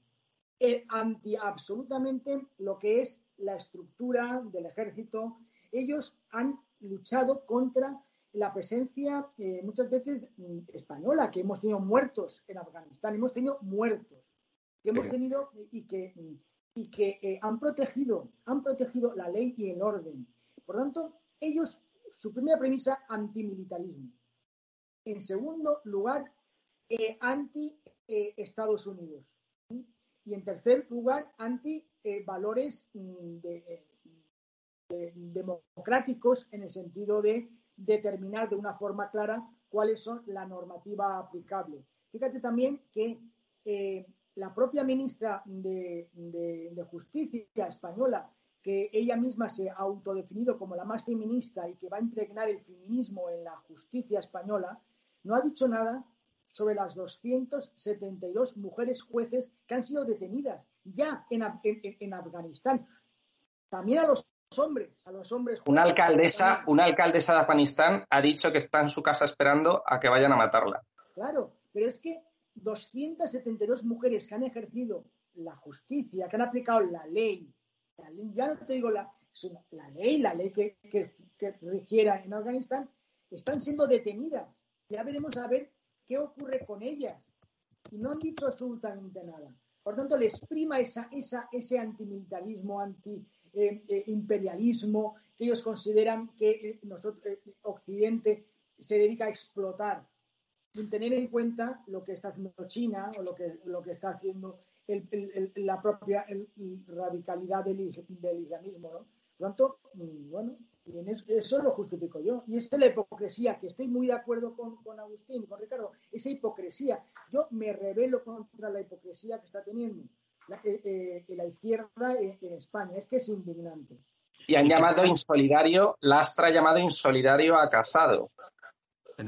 Speaker 4: el anti absolutamente lo que es la estructura del ejército. Ellos han luchado contra la presencia eh, muchas veces mm, española, que hemos tenido muertos en Afganistán, hemos tenido muertos que hemos tenido y que, y que eh, han protegido, han protegido la ley y el orden. Por tanto, ellos, su primera premisa, antimilitarismo. En segundo lugar, eh, anti-Estados Unidos. Y en tercer lugar, anti-valores democráticos en el sentido de determinar de una forma clara cuáles son la normativa aplicable. Fíjate también que eh, la propia ministra de, Justicia española, que ella misma se ha autodefinido como la más feminista y que va a impregnar el feminismo en la justicia española, no ha dicho nada sobre las 272 mujeres jueces que han sido detenidas ya en, Afganistán. También a los hombres, a los hombres.
Speaker 1: Una alcaldesa, una alcaldesa de Afganistán ha dicho que está en su casa esperando a que vayan a matarla.
Speaker 4: Claro, pero es que 272 mujeres que han ejercido la justicia, que han aplicado la ley, ya no te digo la, la ley, la ley que, que, regiera en Afganistán, están siendo detenidas. Ya veremos a ver qué ocurre con ellas. Y no han dicho absolutamente nada. Por tanto, les prima esa, esa, ese antimilitarismo, anti-imperialismo, eh, que ellos consideran que nosotros, Occidente se dedica a explotar, sin tener en cuenta lo que está haciendo China o lo que, lo que está haciendo la propia radicalidad del, islamismo. ¿no? Por tanto, mm, bueno, eso lo justifico yo. Y es la hipocresía, que estoy muy de acuerdo con, con Agustín con Ricardo, esa hipocresía. Yo me revelo contra la hipocresía que está teniendo la, eh, eh, la izquierda en, España. Es que es indignante.
Speaker 1: Y han llamado insolidario, Lastra ha llamado insolidario a Casado.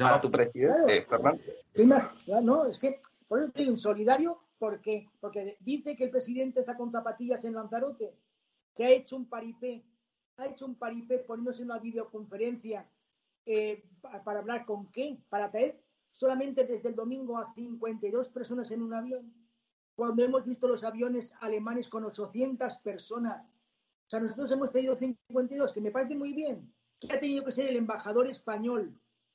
Speaker 1: A tu presidente, Fernando.
Speaker 4: No, es que por eso estoy insolidario porque, porque dice que el presidente está con zapatillas en Lanzarote, que ha hecho un paripé ha hecho un paripé poniéndose una videoconferencia eh, para hablar con qué, para traer solamente desde el domingo a 52 personas en un avión, cuando hemos visto los aviones alemanes con 800 personas. O sea, nosotros hemos tenido 52, que me parece muy bien, que ha tenido que ser el embajador español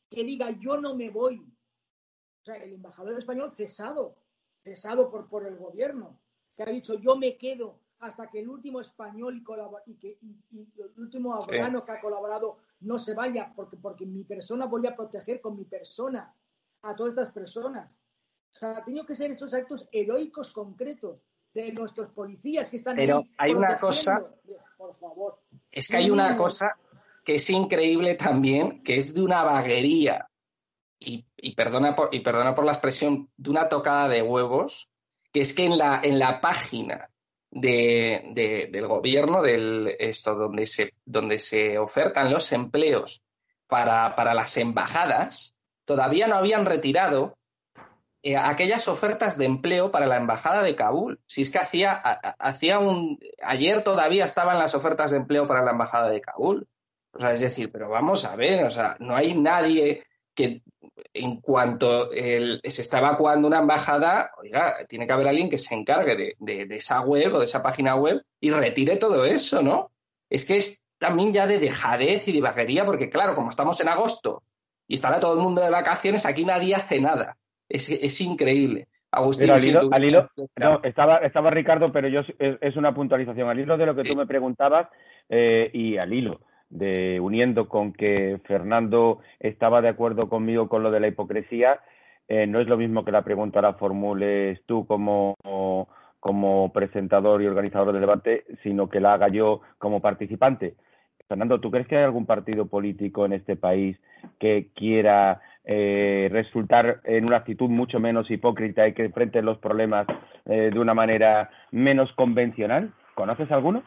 Speaker 4: que diga yo no me voy. O sea, el embajador español cesado, cesado por, por el gobierno, que ha dicho yo me quedo hasta que el último español y, que, el último afgano que ha colaborado no se vaya, porque, porque mi persona voy a proteger con mi persona a todas estas personas. O sea, ha tenido que ser esos actos heroicos concretos de nuestros policías que están.
Speaker 1: Pero hay una cosa.
Speaker 4: Por favor.
Speaker 1: Es que hay una cosa que es increíble también, que es de una vaguería. Y, y, perdona por, y perdona por la expresión, de una tocada de huevos, que es que en la, en la página de, del gobierno, del esto donde se, donde se ofertan los empleos para, para las embajadas, todavía no habían retirado eh, aquellas ofertas de empleo para la embajada de Kabul. Si es que hacía, hacía un. Ayer todavía estaban las ofertas de empleo para la embajada de Kabul. O sea, es decir, pero vamos a ver, o sea, no hay nadie que en cuanto se está evacuando una embajada, oiga, tiene que haber alguien que se encargue de, esa web o de esa página web y retire todo eso, ¿no? Es que es también ya de dejadez y de vaguería, porque claro, como estamos en agosto y estará todo el mundo de vacaciones, aquí nadie hace nada. Es, increíble.
Speaker 5: Agustín, al hilo, no, estaba, estaba Ricardo, pero yo es, una puntualización. Al hilo de lo que tú me preguntabas eh, y al hilo de uniendo con que Fernando estaba de acuerdo conmigo con lo de la hipocresía, eh, no es lo mismo que la pregunta la formules tú como, como presentador y organizador del debate, sino que la haga yo como participante. Fernando, ¿tú crees que hay algún partido político en este país que quiera eh, resultar en una actitud mucho menos hipócrita y que enfrente los problemas eh, de una manera menos convencional? ¿Conoces alguno?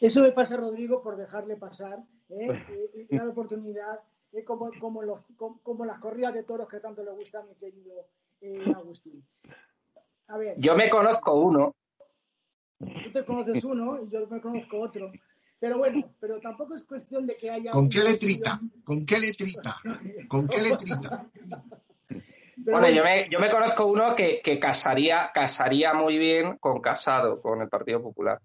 Speaker 4: Eso me pasa, Rodrigo, por dejarle pasar ¿eh? [laughs] eh, eh la oportunidad, eh, como, como, los, como, las corridas de toros que tanto le gusta a mi querido Agustín.
Speaker 1: A ver, yo me conozco uno.
Speaker 4: Tú te conoces uno y yo me conozco otro. Pero bueno, pero tampoco es cuestión de que haya.
Speaker 2: ¿Con qué letrita? ¿Con qué letrita? ¿Con qué [laughs] letrita?
Speaker 1: bueno, yo me, yo me conozco uno que, que casaría, casaría muy bien con Casado, con el Partido Popular.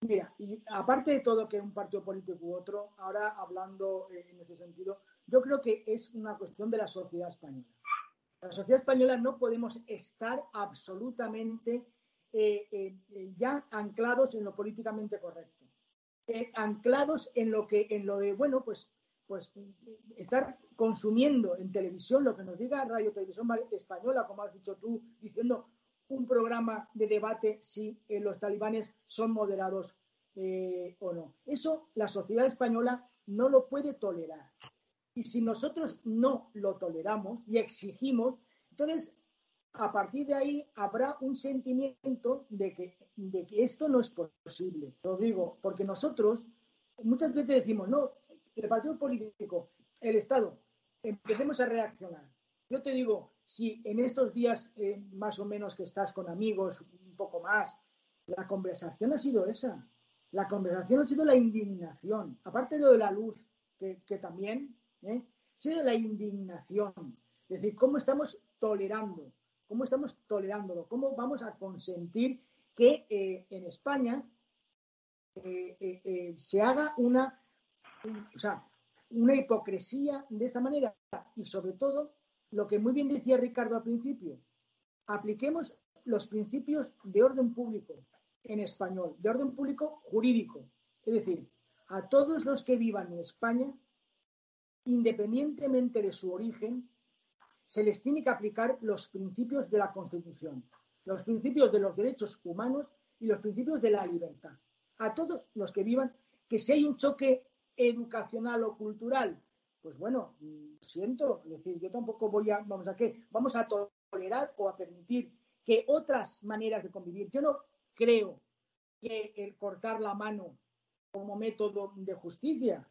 Speaker 4: Mira, y aparte de todo que un partido político u otro, ahora hablando eh, en ese sentido, yo creo que es una cuestión de la sociedad española. La sociedad española no podemos estar absolutamente eh, eh, ya anclados en lo políticamente correcto, anclados en lo que, en lo de, bueno, pues, pues estar consumiendo en televisión lo que nos diga Radio Televisión Española, como has dicho tú, diciendo un programa de debate si eh, los talibanes son moderados eh, o no. Eso la sociedad española no lo puede tolerar. Y si nosotros no lo toleramos y exigimos, entonces a partir de ahí habrá un sentimiento de que, de que esto no es posible. Lo digo, porque nosotros muchas veces decimos, no, el partido político, el Estado, empecemos a reaccionar. Yo te digo, si en estos días eh, más o menos que estás con amigos, un poco más, la conversación ha sido esa. La conversación ha sido la indignación. Aparte de lo de la luz, que, también, ¿eh? ha sido la indignación. Es decir, cómo estamos tolerando, cómo estamos tolerándolo, cómo vamos a consentir que eh, en España se haga una, o sea, una hipocresía de esta manera y sobre todo lo que muy bien decía Ricardo al principio, apliquemos los principios de orden público en español, de orden público jurídico. Es decir, a todos los que vivan en España, independientemente de su origen, se les tiene que aplicar los principios de la Constitución, los principios de los derechos humanos y los principios de la libertad. A todos los que vivan, que si hay un choque educacional o cultural, pues bueno, siento, es decir, yo tampoco voy a, vamos a qué, vamos a tolerar o a permitir que otras maneras de convivir. Yo no creo que el cortar la mano como método de justicia.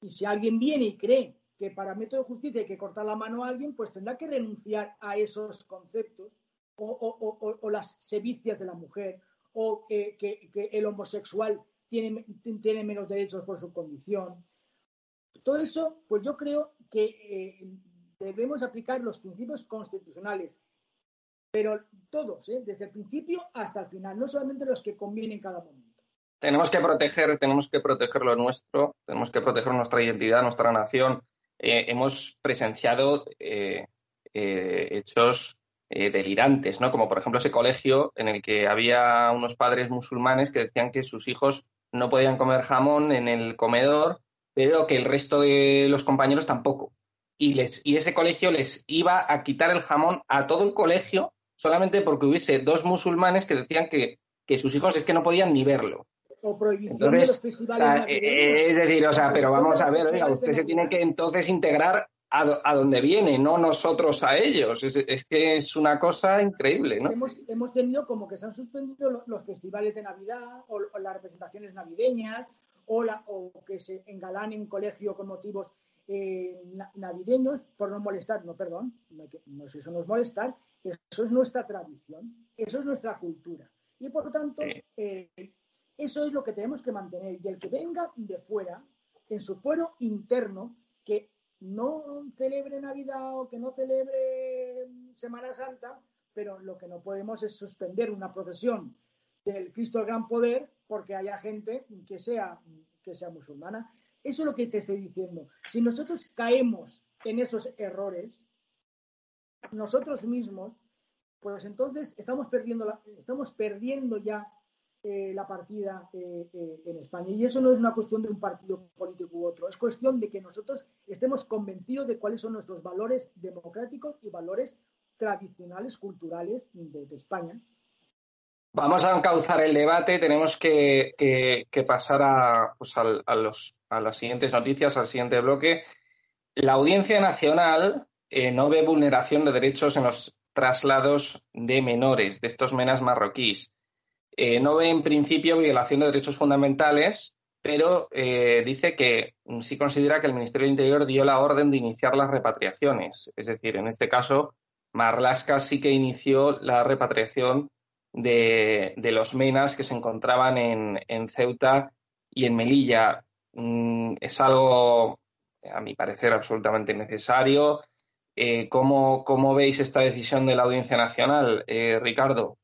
Speaker 4: Y si alguien viene y cree que para método de justicia hay que cortar la mano a alguien, pues tendrá que renunciar a esos conceptos o, las sevicias de la mujer o que, el homosexual tiene, tiene, menos derechos por su condición. Todo eso, pues yo creo que eh, debemos aplicar los principios constitucionales pero todos, ¿eh? desde el principio hasta el final, no solamente los que convienen en cada momento.
Speaker 1: Tenemos que proteger, tenemos que proteger lo nuestro, tenemos que proteger nuestra identidad, nuestra nación. Eh, hemos presenciado eh, hechos delirantes, ¿no? Como por ejemplo ese colegio en el que había unos padres musulmanes que decían que sus hijos no podían comer jamón en el comedor, pero que el resto de los compañeros tampoco. Y, les, y ese colegio les iba a quitar el jamón a todo el colegio solamente porque hubiese dos musulmanes que decían que, sus hijos es que no podían ni verlo.
Speaker 4: O prohibición de los festivales
Speaker 1: Es decir, o sea, pero vamos a ver, oiga, usted se tiene que entonces integrar a, a donde viene, no nosotros a ellos. Es, que es una cosa increíble, ¿no?
Speaker 4: Hemos, tenido como que se han suspendido los, festivales de Navidad o, las representaciones navideñas o, la, o que se engalan en colegio con motivos eh, navideños por no molestar, no, perdón, no, no, eso no es molestar, eso es nuestra tradición, eso es nuestra cultura. Y por lo tanto, eh, eso es lo que tenemos que mantener. Y el que venga de fuera, en su fuero interno, que no celebre Navidad o que no celebre Semana Santa, pero lo que no podemos es suspender una procesión del Cristo del Gran Poder porque haya gente que sea, que sea musulmana. Eso es lo que te estoy diciendo. Si nosotros caemos en esos errores, nosotros mismos, pues entonces estamos perdiendo, estamos perdiendo ya eh, la partida eh, eh, en España. Y eso no es una cuestión de un partido político u otro, es cuestión de que nosotros estemos convencidos de cuáles son nuestros valores democráticos y valores tradicionales, culturales de, España.
Speaker 1: Vamos a encauzar el debate, tenemos que, pasar a, pues los, a las siguientes noticias, al siguiente bloque. La Audiencia Nacional no ve vulneración de derechos en los traslados de menores, de estos menas marroquíes. Eh, no ve en principio violación de derechos fundamentales, pero eh, dice que sí considera que el Ministerio del Interior dio la orden de iniciar las repatriaciones. Es decir, en este caso, Marlasca sí que inició la repatriación de, los menas que se encontraban en, Ceuta y en Melilla. Mm, es algo, a mi parecer, absolutamente necesario. Eh, ¿cómo, veis esta decisión de la Audiencia Nacional, Ricardo?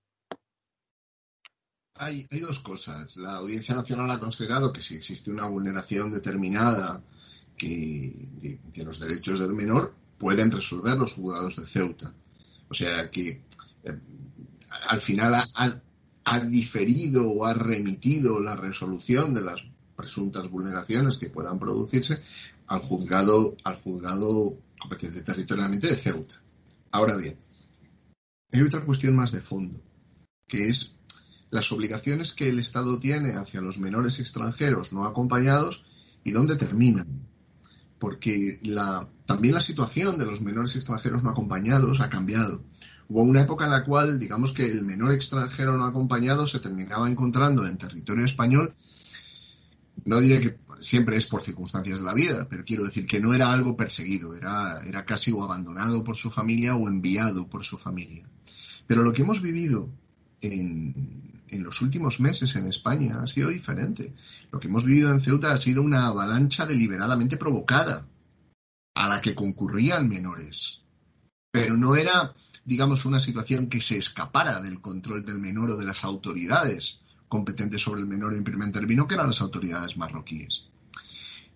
Speaker 2: Hay, dos cosas. La Audiencia Nacional ha considerado que si existe una vulneración determinada de, los derechos del menor, pueden resolver los juzgados de Ceuta. O sea que eh, al final ha, diferido o ha remitido la resolución de las presuntas vulneraciones que puedan producirse al juzgado, al juzgado competente territorialmente de Ceuta. Ahora bien, hay otra cuestión más de fondo, que es las obligaciones que el Estado tiene hacia los menores extranjeros no acompañados y dónde terminan. Porque la, también la situación de los menores extranjeros no acompañados ha cambiado. Hubo una época en la cual, digamos que el menor extranjero no acompañado se terminaba encontrando en territorio español no diré que siempre es por circunstancias de la vida, pero quiero decir que no era algo perseguido, era, era casi o abandonado por su familia o enviado por su familia. Pero lo que hemos vivido en, en los últimos meses en España ha sido diferente. Lo que hemos vivido en Ceuta ha sido una avalancha deliberadamente provocada a la que concurrían menores. Pero no era, digamos, una situación que se escapara del control del menor o de las autoridades competentes sobre el menor en primer término, que eran las autoridades marroquíes.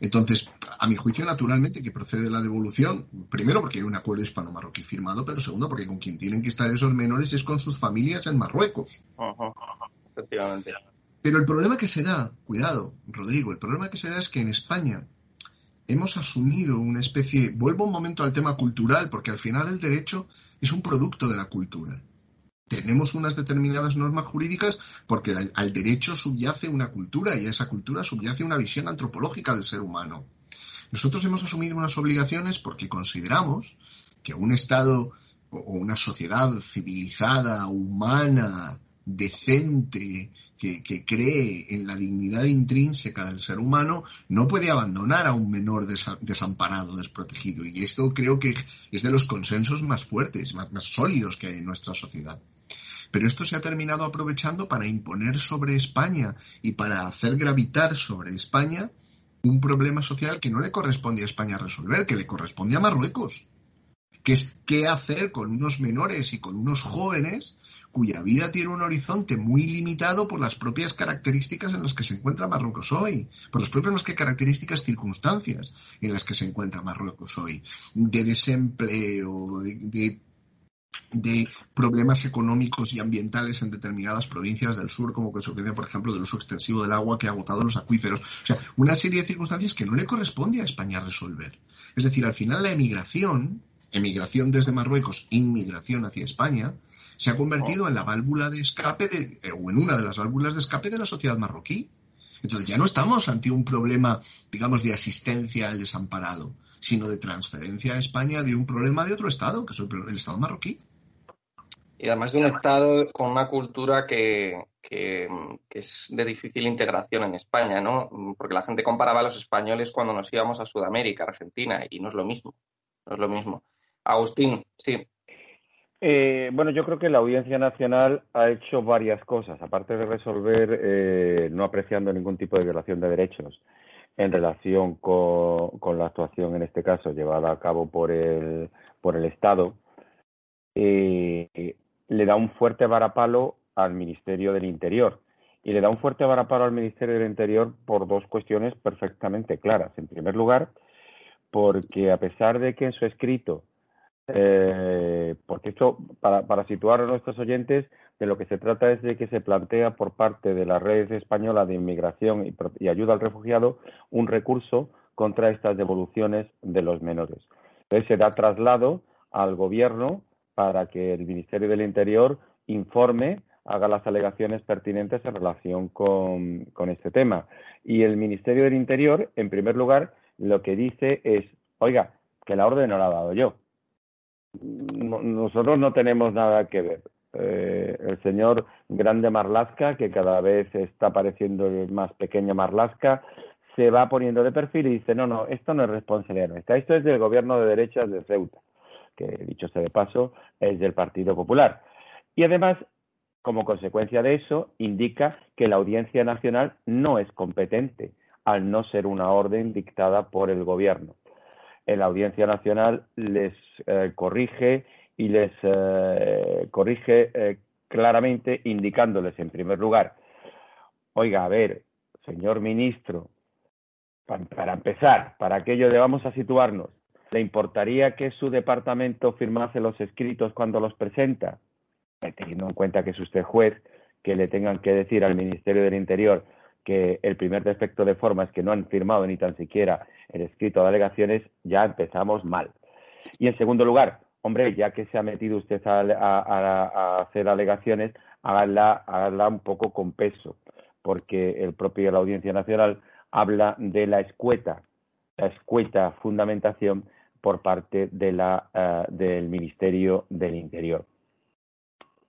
Speaker 2: Entonces, A, mi juicio, naturalmente, que procede la devolución, primero porque hay un acuerdo hispano-marroquí firmado, pero segundo porque con quien tienen que estar esos menores es con sus familias en Marruecos.
Speaker 1: Efectivamente.
Speaker 2: Pero el problema que se da, cuidado, Rodrigo, el problema que se da es que en España hemos asumido una especie, vuelvo un momento al tema cultural, porque al final el derecho es un producto de la cultura. Tenemos unas determinadas normas jurídicas porque al, derecho subyace una cultura y a esa cultura subyace una visión antropológica del ser humano. Nosotros hemos asumido unas obligaciones porque consideramos que un Estado o una sociedad civilizada, humana, decente, que, cree en la dignidad intrínseca del ser humano, no puede abandonar a un menor desamparado, desprotegido. Y esto creo que es de los consensos más fuertes, más sólidos que hay en nuestra sociedad. Pero esto se ha terminado aprovechando para imponer sobre España y para hacer gravitar sobre España un problema social que no le corresponde a España resolver, que le corresponde a Marruecos, que es qué hacer con unos menores y con unos jóvenes cuya vida tiene un horizonte muy limitado por las propias características en las que se encuentra Marruecos hoy, por las propias características circunstancias en las que se encuentra Marruecos hoy, de desempleo, de, de problemas económicos y ambientales en determinadas provincias del sur, como consecuencia, por ejemplo, del uso extensivo del agua que ha agotado los acuíferos. O sea, una serie de circunstancias que no le corresponde a España resolver. Es decir, al final la emigración, emigración desde Marruecos, inmigración hacia España, se ha convertido en la válvula de escape de, eh, o en una de las válvulas de escape de la sociedad marroquí. Entonces ya no estamos ante un problema, digamos, de asistencia al desamparado, sino de transferencia a España de un problema de otro Estado, que es el, Estado marroquí.
Speaker 1: Y además de un Estado con una cultura que, que, es de difícil integración en España, ¿no? Porque la gente comparaba a los españoles cuando nos íbamos a Sudamérica, Argentina, y no es lo mismo. No es lo mismo. Agustín, sí.
Speaker 5: Eh, bueno, yo creo que la Audiencia Nacional ha hecho varias cosas, aparte de resolver eh, no apreciando ningún tipo de violación de derechos en relación con, la actuación, en este caso, llevada a cabo por el, por el Estado, eh, le da un fuerte varapalo al Ministerio del Interior. Y le da un fuerte varapalo al Ministerio del Interior por dos cuestiones perfectamente claras. En primer lugar, porque a pesar de que en su escrito eh, porque esto, para, situar a nuestros oyentes, de lo que se trata es de que se plantea por parte de la red española de inmigración y, ayuda al refugiado un recurso contra estas devoluciones de los menores. Entonces se da traslado al gobierno para que el Ministerio del Interior informe, haga las alegaciones pertinentes en relación con, con este tema. Y el Ministerio del Interior, en primer lugar, lo que dice es, oiga, que la orden no la he dado yo, nosotros no tenemos nada que ver. Eh, el señor Grande Marlasca, que cada vez está pareciendo más pequeño Marlasca, se va poniendo de perfil y dice, no, no, esto no es responsabilidad nuestra, esto es del gobierno de derechas de Ceuta, que dicho sea de paso, es del Partido Popular. Y además, como consecuencia de eso, indica que la Audiencia Nacional no es competente, al no ser una orden dictada por el gobierno la Audiencia Nacional les eh, corrige y les eh, corrige eh, claramente indicándoles, en primer lugar, oiga, a ver, señor ministro, para, empezar, para aquello de vamos a situarnos, ¿le importaría que su departamento firmase los escritos cuando los presenta? Teniendo en cuenta que es usted juez, que le tengan que decir al Ministerio del Interior que el primer defecto de forma es que no han firmado ni tan siquiera el escrito de alegaciones, ya empezamos mal. Y en segundo lugar, hombre, ya que se ha metido usted a, hacer alegaciones, háganla, un poco con peso, porque el propio la Audiencia Nacional habla de la escueta, la escueta fundamentación por parte de la, eh, del Ministerio del Interior.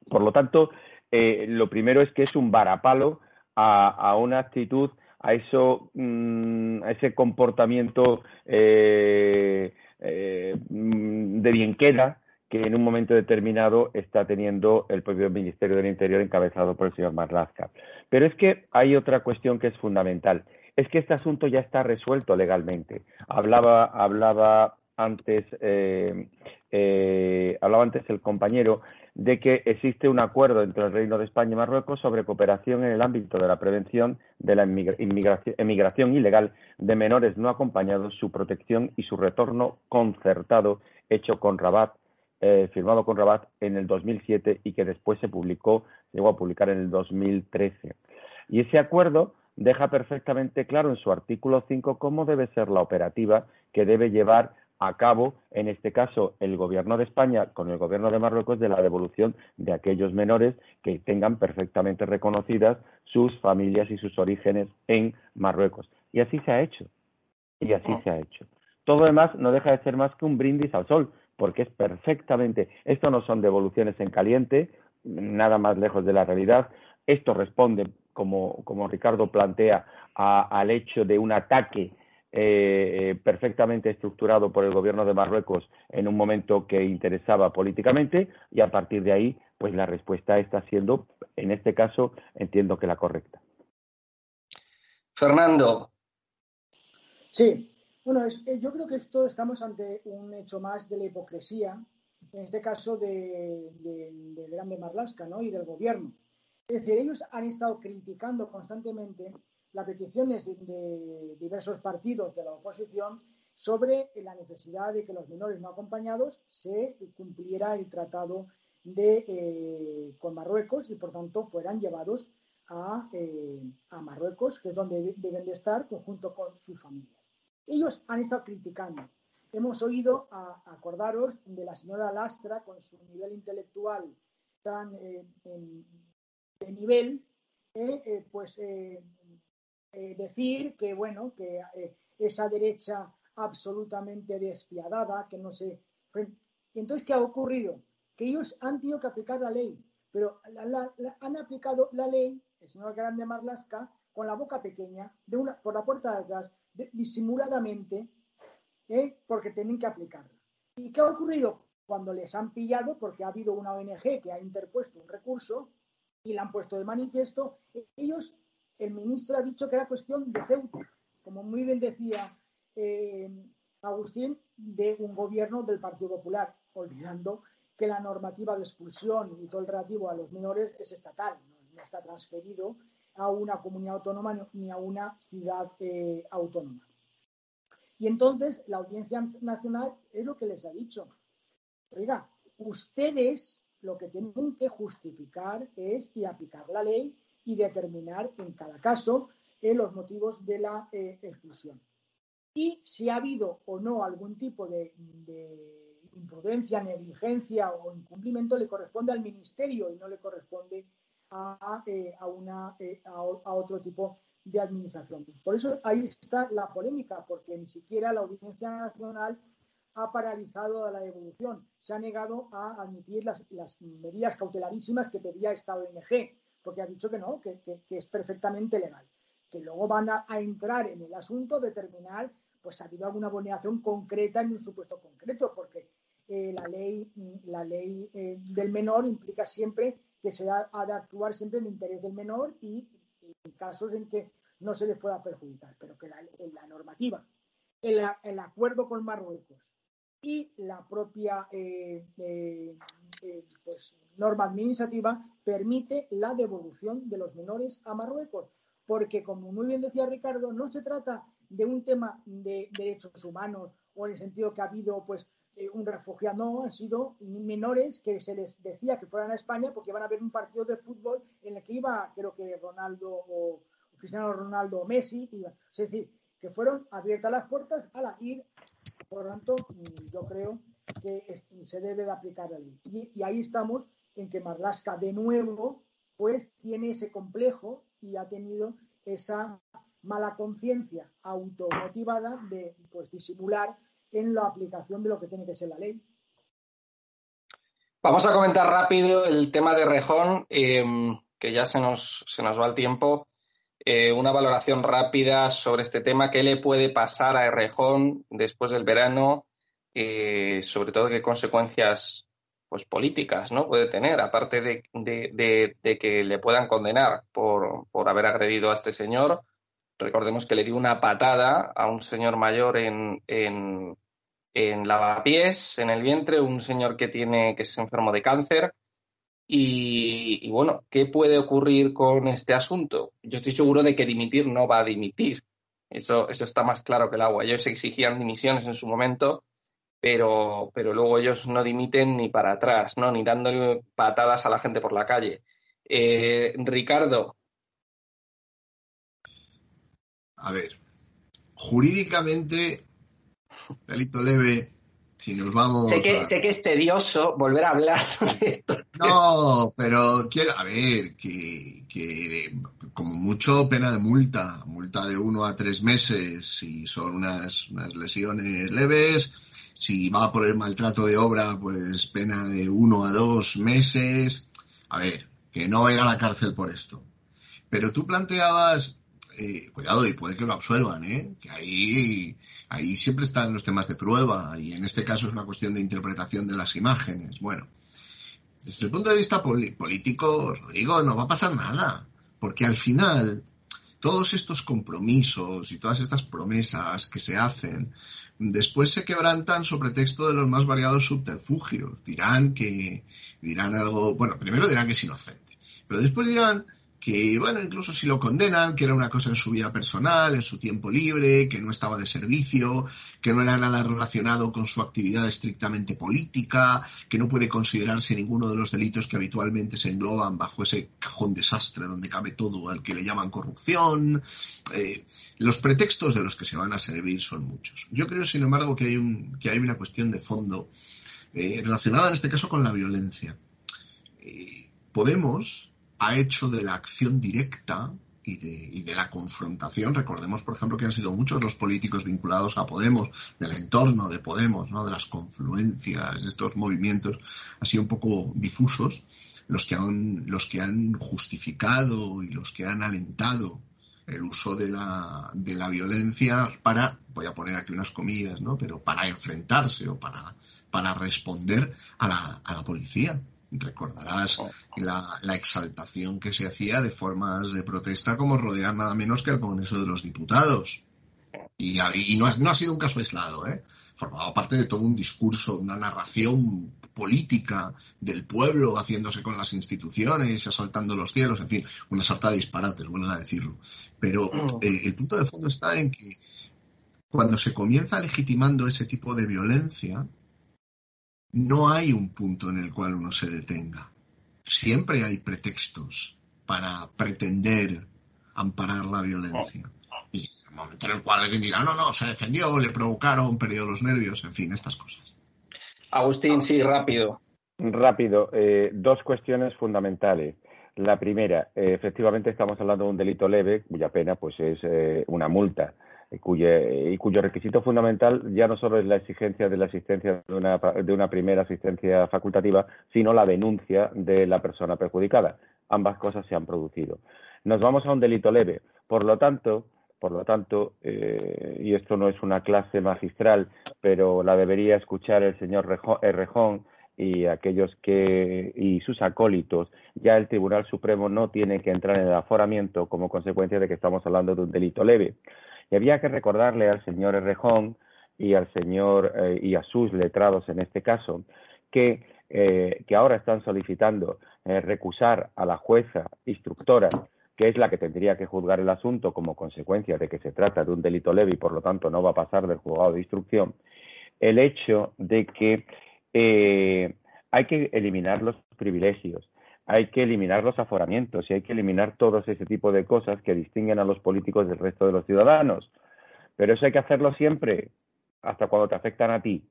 Speaker 5: Por lo tanto, eh, lo primero es que es un varapalo a, una actitud, a, eso, mm, a ese comportamiento eh, eh, de bien queda que en un momento determinado está teniendo el propio Ministerio del Interior encabezado por el señor Marlaska. Pero es que hay otra cuestión que es fundamental. Es que este asunto ya está resuelto legalmente. Hablaba, hablaba antes, eh, hablaba antes el compañero de que existe un acuerdo entre el Reino de España y Marruecos sobre cooperación en el ámbito de la prevención de la inmigración ilegal de menores no acompañados, su protección y su retorno concertado hecho con Rabat, eh, firmado con Rabat en el 2007 y que después se publicó, llegó a publicar en el 2013. Y ese acuerdo deja perfectamente claro en su artículo 5 cómo debe ser la operativa que debe llevar a cabo, en este caso, el Gobierno de España con el Gobierno de Marruecos de la devolución de aquellos menores que tengan perfectamente reconocidas sus familias y sus orígenes en Marruecos. Y así se ha hecho. Y así se ha hecho. Todo lo demás no deja de ser más que un brindis al sol, porque es perfectamente, esto no son devoluciones en caliente, nada más lejos de la realidad. Esto responde, como, como Ricardo plantea, al hecho de un ataque eh, perfectamente estructurado por el gobierno de Marruecos en un momento que interesaba políticamente y a partir de ahí, pues la respuesta está siendo, en este caso, entiendo que la correcta.
Speaker 1: Fernando.
Speaker 4: Sí, bueno, eh, yo creo que esto estamos ante un hecho más de la hipocresía, en este caso de, de, de Grande Marlasca ¿no? y del gobierno. Es decir, ellos han estado criticando constantemente las peticiones de diversos partidos de la oposición sobre la necesidad de que los menores no acompañados se cumpliera el tratado de, eh, con Marruecos y por tanto fueran llevados a, eh, a, Marruecos, que es donde deben de estar junto con sus familias. Ellos han estado criticando. Hemos oído a, acordaros de la señora Lastra con su nivel intelectual tan eh, de nivel, pues eh, decir que, bueno, que eh, esa derecha absolutamente despiadada, que no sé. Entonces, ¿qué ha ocurrido? Que ellos han tenido que aplicar la ley, pero han aplicado la ley, el señor Grande Marlasca, con la boca pequeña, de una, por la puerta de atrás, disimuladamente, ¿eh? porque tienen que aplicarla. ¿Y qué ha ocurrido? Cuando les han pillado, porque ha habido una ONG que ha interpuesto un recurso y la han puesto de manifiesto, ellos el ministro ha dicho que era cuestión de Ceuta, como muy bien decía eh, Agustín, de un gobierno del Partido Popular, olvidando que la normativa de expulsión y todo el relativo a los menores es estatal, no, está transferido a una comunidad autónoma ni a una ciudad eh, autónoma. Y entonces la Audiencia Nacional es lo que les ha dicho. Oiga, ustedes lo que tienen que justificar es y aplicar la ley y determinar en cada caso eh, los motivos de la eh, exclusión. Y si ha habido o no algún tipo de, imprudencia, negligencia o incumplimiento, le corresponde al Ministerio y no le corresponde a, eh, una, a, otro tipo de administración. Por eso ahí está la polémica, porque ni siquiera la Audiencia Nacional ha paralizado la devolución. Se ha negado a admitir las, las medidas cautelarísimas que pedía esta ONG porque ha dicho que no, que, es perfectamente legal. Que luego van a, entrar en el asunto, determinar, pues ha habido alguna vulneración concreta en un supuesto concreto, porque eh, la ley, la ley eh, del menor implica siempre que se ha, de actuar siempre en el interés del menor y en casos en que no se le pueda perjudicar, pero que la, la normativa, el, el, acuerdo con Marruecos y la propia eh, pues, norma administrativa permite la devolución de los menores a Marruecos, porque como muy bien decía Ricardo, no se trata de un tema de derechos humanos o en el sentido que ha habido pues eh, un refugiado, no, han sido menores que se les decía que fueran a España porque van a ver un partido de fútbol en el que iba, creo que Ronaldo o, Cristiano Ronaldo o Messi, es decir, que fueron abiertas las puertas a la ir, por lo tanto, yo creo que se debe de aplicar la ley. y ahí estamos en que Marlaska de nuevo pues tiene ese complejo y ha tenido esa mala conciencia automotivada de pues disimular en la aplicación de lo que tiene que ser la ley.
Speaker 1: Vamos a comentar rápido el tema de Rejón, em, que ya se nos, se nos va el tiempo. Eh, una valoración rápida sobre este tema. ¿Qué le puede pasar a Rejón después del verano? Eh, sobre todo, qué consecuencias pues políticas no puede tener, aparte de, que le puedan condenar por, haber agredido a este señor. Recordemos que le dio una patada a un señor mayor en, en, lavapiés, en el vientre, un señor que tiene, que es enfermo de cáncer Y, bueno, ¿qué puede ocurrir con este asunto? Yo estoy seguro de que dimitir no va a dimitir. Eso, eso está más claro que el agua. Ellos exigían dimisiones en su momento, pero, pero luego ellos no dimiten ni para atrás, ¿no? Ni dándole patadas a la gente por la calle. Eh, Ricardo.
Speaker 2: A ver, jurídicamente, delito leve, si nos vamos.
Speaker 1: Sé que, sé que es tedioso volver a hablar [laughs] de esto.
Speaker 2: No, pero quiero, a ver, que, que, como mucho pena de multa, multa de uno a tres meses, si son unas, unas lesiones leves, si va por el maltrato de obra, pues pena de uno a dos meses. A ver, que no vaya a la cárcel por esto. Pero tú planteabas, eh, cuidado, y puede que lo absuelvan, ¿eh? que ahí, ahí siempre están los temas de prueba, y en este caso es una cuestión de interpretación de las imágenes. Bueno, desde el punto de vista político, Rodrigo, no va a pasar nada, porque al final todos estos compromisos y todas estas promesas que se hacen después se quebrantan sobre texto de los más variados subterfugios. Dirán que dirán algo, bueno, primero dirán que es inocente, pero después dirán que, bueno, incluso si lo condenan, que era una cosa en su vida personal, en su tiempo libre, que no estaba de servicio, que no era nada relacionado con su actividad estrictamente política, que no puede considerarse ninguno de los delitos que habitualmente se engloban bajo ese cajón desastre donde cabe todo al que le llaman corrupción. Eh, los pretextos de los que se van a servir son muchos. Yo creo, sin embargo, que hay, un, que hay una cuestión de fondo eh, relacionada en este caso con la violencia. Eh, Podemos ha hecho de la acción directa y de, la confrontación. Recordemos, por ejemplo, que han sido muchos los políticos vinculados a Podemos, del entorno de Podemos, ¿no? de las confluencias, de estos movimientos así un poco difusos, los que han, los que han justificado y los que han alentado el uso de la, de la violencia para, voy a poner aquí unas comillas, ¿no? pero para enfrentarse o para, para responder a la, a la policía. Recordarás oh. la, exaltación que se hacía de formas de protesta como rodear nada menos que el Congreso de los Diputados. Y, no, ha, no, ha, sido un caso aislado, ¿eh? Formaba parte de todo un discurso, una narración política del pueblo haciéndose con las instituciones, asaltando los cielos, en fin, una sarta de disparates, bueno a decirlo. Pero oh. el punto de fondo está en que cuando se comienza legitimando ese tipo de violencia, no hay un punto en el cual uno se detenga. Siempre hay pretextos para pretender amparar la violencia. Y el momento en el cual alguien dirá, no, no, se defendió, le provocaron, perdió los nervios, en fin, estas cosas.
Speaker 1: Agustín, sí, rápido.
Speaker 5: Rápido, eh, dos cuestiones fundamentales. La primera, eh, efectivamente estamos hablando de un delito leve, cuya pena pues es eh, una multa y cuyo requisito fundamental ya no solo es la exigencia de la asistencia de una, de una primera asistencia facultativa, sino la denuncia de la persona perjudicada. Ambas cosas se han producido. Nos vamos a un delito leve. Por lo tanto, por lo tanto, eh, y esto no es una clase magistral, pero la debería escuchar el señor Rejón y aquellos que y sus acólitos, ya el Tribunal Supremo no tiene que entrar en el aforamiento como consecuencia de que estamos hablando de un delito leve. Y había que recordarle al señor Errejón y al señor eh, y a sus letrados en este caso que, eh, que ahora están solicitando eh, recusar a la jueza instructora que es la que tendría que juzgar el asunto como consecuencia de que se trata de un delito leve y por lo tanto no va a pasar del juzgado de instrucción, el hecho de que hay que eliminar los privilegios, hay que eliminar los aforamientos y hay que eliminar todo ese tipo de cosas que distinguen a los políticos del resto de los ciudadanos. Pero eso hay que hacerlo siempre, hasta cuando te afectan a ti.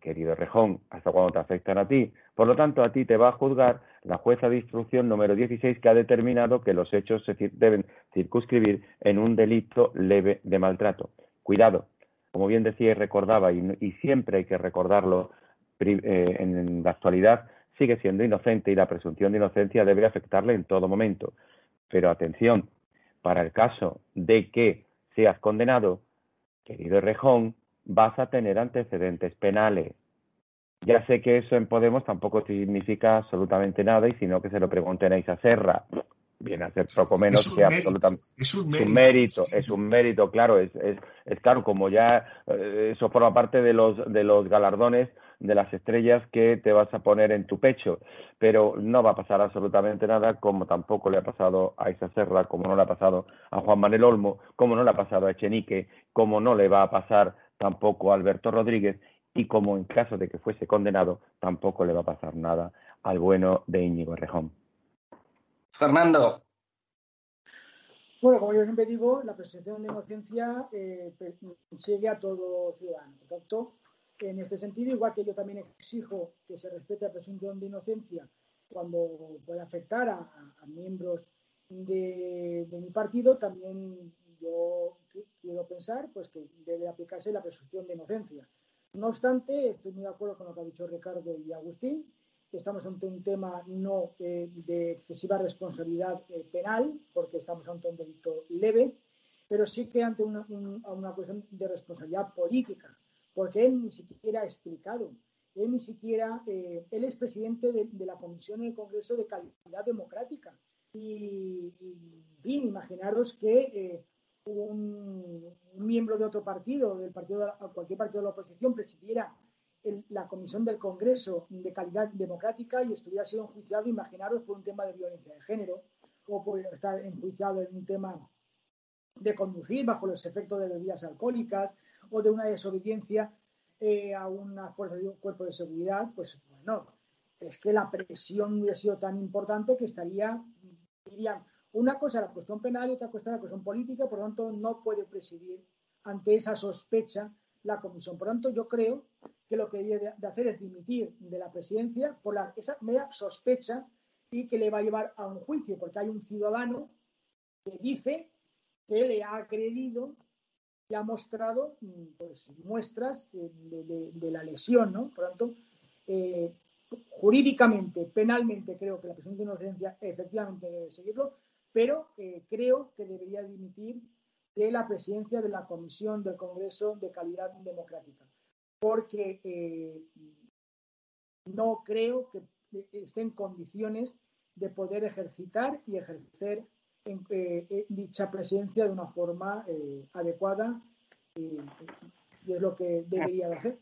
Speaker 5: Querido Rejón, hasta cuando te afectan a ti. Por lo tanto, a ti te va a juzgar la jueza de instrucción número 16 que ha determinado que los hechos se deben circunscribir en un delito leve de maltrato. Cuidado, como bien decía y recordaba, y, siempre hay que recordarlo eh, en la actualidad, sigue siendo inocente y la presunción de inocencia debe afectarle en todo momento. Pero atención, para el caso de que seas condenado, querido Rejón, vas a tener antecedentes penales. Ya sé que eso en Podemos tampoco significa absolutamente nada y sino que se lo pregunten a Serra. Viene a ser poco menos que absolutamente.
Speaker 2: Es un
Speaker 5: mérito. Es un mérito, claro. Es, es, es claro, como ya eh, eso forma parte de los, de los galardones de las estrellas que te vas a poner en tu pecho. Pero no va a pasar absolutamente nada, como tampoco le ha pasado a Isa Serra, como no le ha pasado a Juan Manuel Olmo, como no le ha pasado a Echenique, como no le va a pasar tampoco a Alberto Rodríguez y como en caso de que fuese condenado, tampoco le va a pasar nada al bueno de Íñigo Rejón.
Speaker 1: Fernando.
Speaker 4: Bueno, como yo siempre digo, la presunción de inocencia eh, sigue a todo ciudadano. Por tanto, en este sentido, igual que yo también exijo que se respete la presunción de inocencia cuando puede afectar a, miembros de, mi partido, también yo quiero pensar pues que debe aplicarse la presunción de inocencia. No obstante, estoy muy de acuerdo con lo que ha dicho Ricardo y Agustín, que estamos ante un tema no eh, de excesiva responsabilidad eh, penal, porque estamos ante un delito leve, pero sí que ante una, una cuestión de responsabilidad política, porque él ni siquiera ha explicado, él ni siquiera, eh, él es presidente de, la Comisión en el Congreso de Calidad Democrática. Y, bien, imaginaros que un, miembro de otro partido, del partido cualquier partido de la oposición, presidiera la Comisión del Congreso de Calidad Democrática y estuviera sido enjuiciado, imaginaros, por un tema de violencia de género o por estar enjuiciado en un tema de conducir bajo los efectos de bebidas alcohólicas o de una desobediencia eh, a una fuerza de un cuerpo de seguridad, pues bueno, es que la presión hubiera sido tan importante que estaría, dirían, una cosa la cuestión penal y otra cosa la cuestión política, por lo tanto no puede presidir ante esa sospecha la comisión. Por lo tanto, yo creo que lo que debe de hacer es dimitir de la presidencia por la, esa mera sospecha y que le va a llevar a un juicio, porque hay un ciudadano que dice que le ha creído y ha mostrado pues, muestras de, la lesión, ¿no? Por tanto, eh, jurídicamente, penalmente, creo que la presunción de inocencia efectivamente debe seguirlo, pero eh, creo que debería dimitir de la presidencia de la Comisión del Congreso de Calidad Democrática, porque eh, no creo que esté en condiciones de poder ejercitar y ejercer en, eh, dicha presidencia de una forma adecuada y es lo que debería de hacer.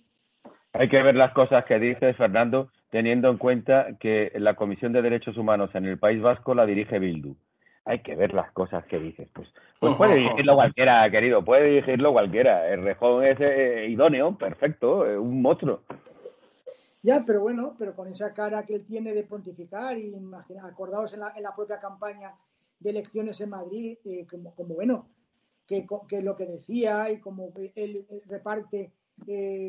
Speaker 5: Hay que ver las cosas que dice Fernando, teniendo en cuenta que la Comisión de Derechos Humanos en el País Vasco la dirige Bildu hay que ver las cosas que dices. Pues, pues puede dirigirlo cualquiera, querido, puede dirigirlo cualquiera. El rejón es eh, idóneo, perfecto, eh, un monstruo.
Speaker 4: Ya, pero bueno, pero con esa cara que él tiene de pontificar, y imagina, acordaos en la, en la propia campaña de elecciones en Madrid, eh, como, como, bueno, que, que, lo que decía y como él reparte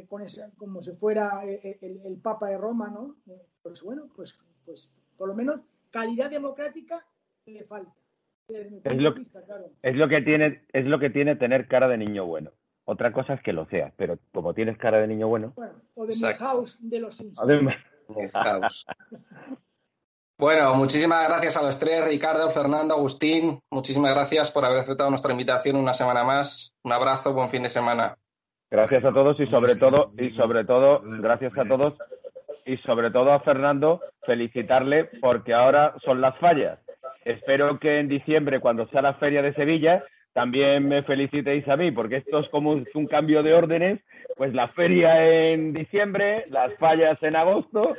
Speaker 4: con como si fuera el, el, Papa de Roma, ¿no? pues bueno, pues, pues por lo menos calidad democrática le falta.
Speaker 5: Es lo, es lo que tiene es lo que tiene tener cara de niño bueno. Otra cosa es que lo seas, pero como tienes cara de niño bueno.
Speaker 4: o de house de los [laughs]
Speaker 1: Bueno, muchísimas gracias a los tres, Ricardo, Fernando, Agustín. Muchísimas gracias por haber aceptado nuestra invitación una semana más. Un abrazo, buen fin de semana.
Speaker 5: Gracias a todos y sobre todo y sobre todo gracias a todos y sobre todo a Fernando felicitarle porque ahora son las fallas Espero que en diciembre, cuando sea la feria de Sevilla, también me felicitéis a mí, porque esto es como un cambio de órdenes, pues la feria en diciembre, las fallas en agosto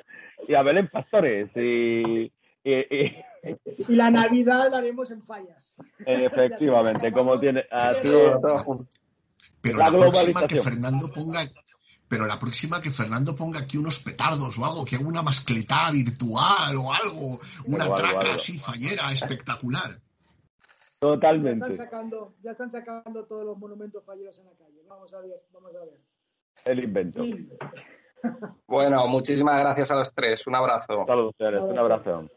Speaker 5: y a Belén Pastores. Y,
Speaker 4: y, la Navidad la haremos en fallas.
Speaker 5: Efectivamente, como tiene... Así
Speaker 2: Pero la, próxima que Fernando ponga pero la próxima que Fernando ponga aquí unos petardos o algo, que haga una mascletá virtual o algo, una traca así fallera espectacular.
Speaker 5: Totalmente.
Speaker 4: Ya están, sacando, ya están sacando todos los monumentos falleros en la calle. Vamos a ver, vamos a ver.
Speaker 5: El invento.
Speaker 1: bueno, muchísimas gracias a los tres. Un abrazo.
Speaker 5: Saludos, un abrazo.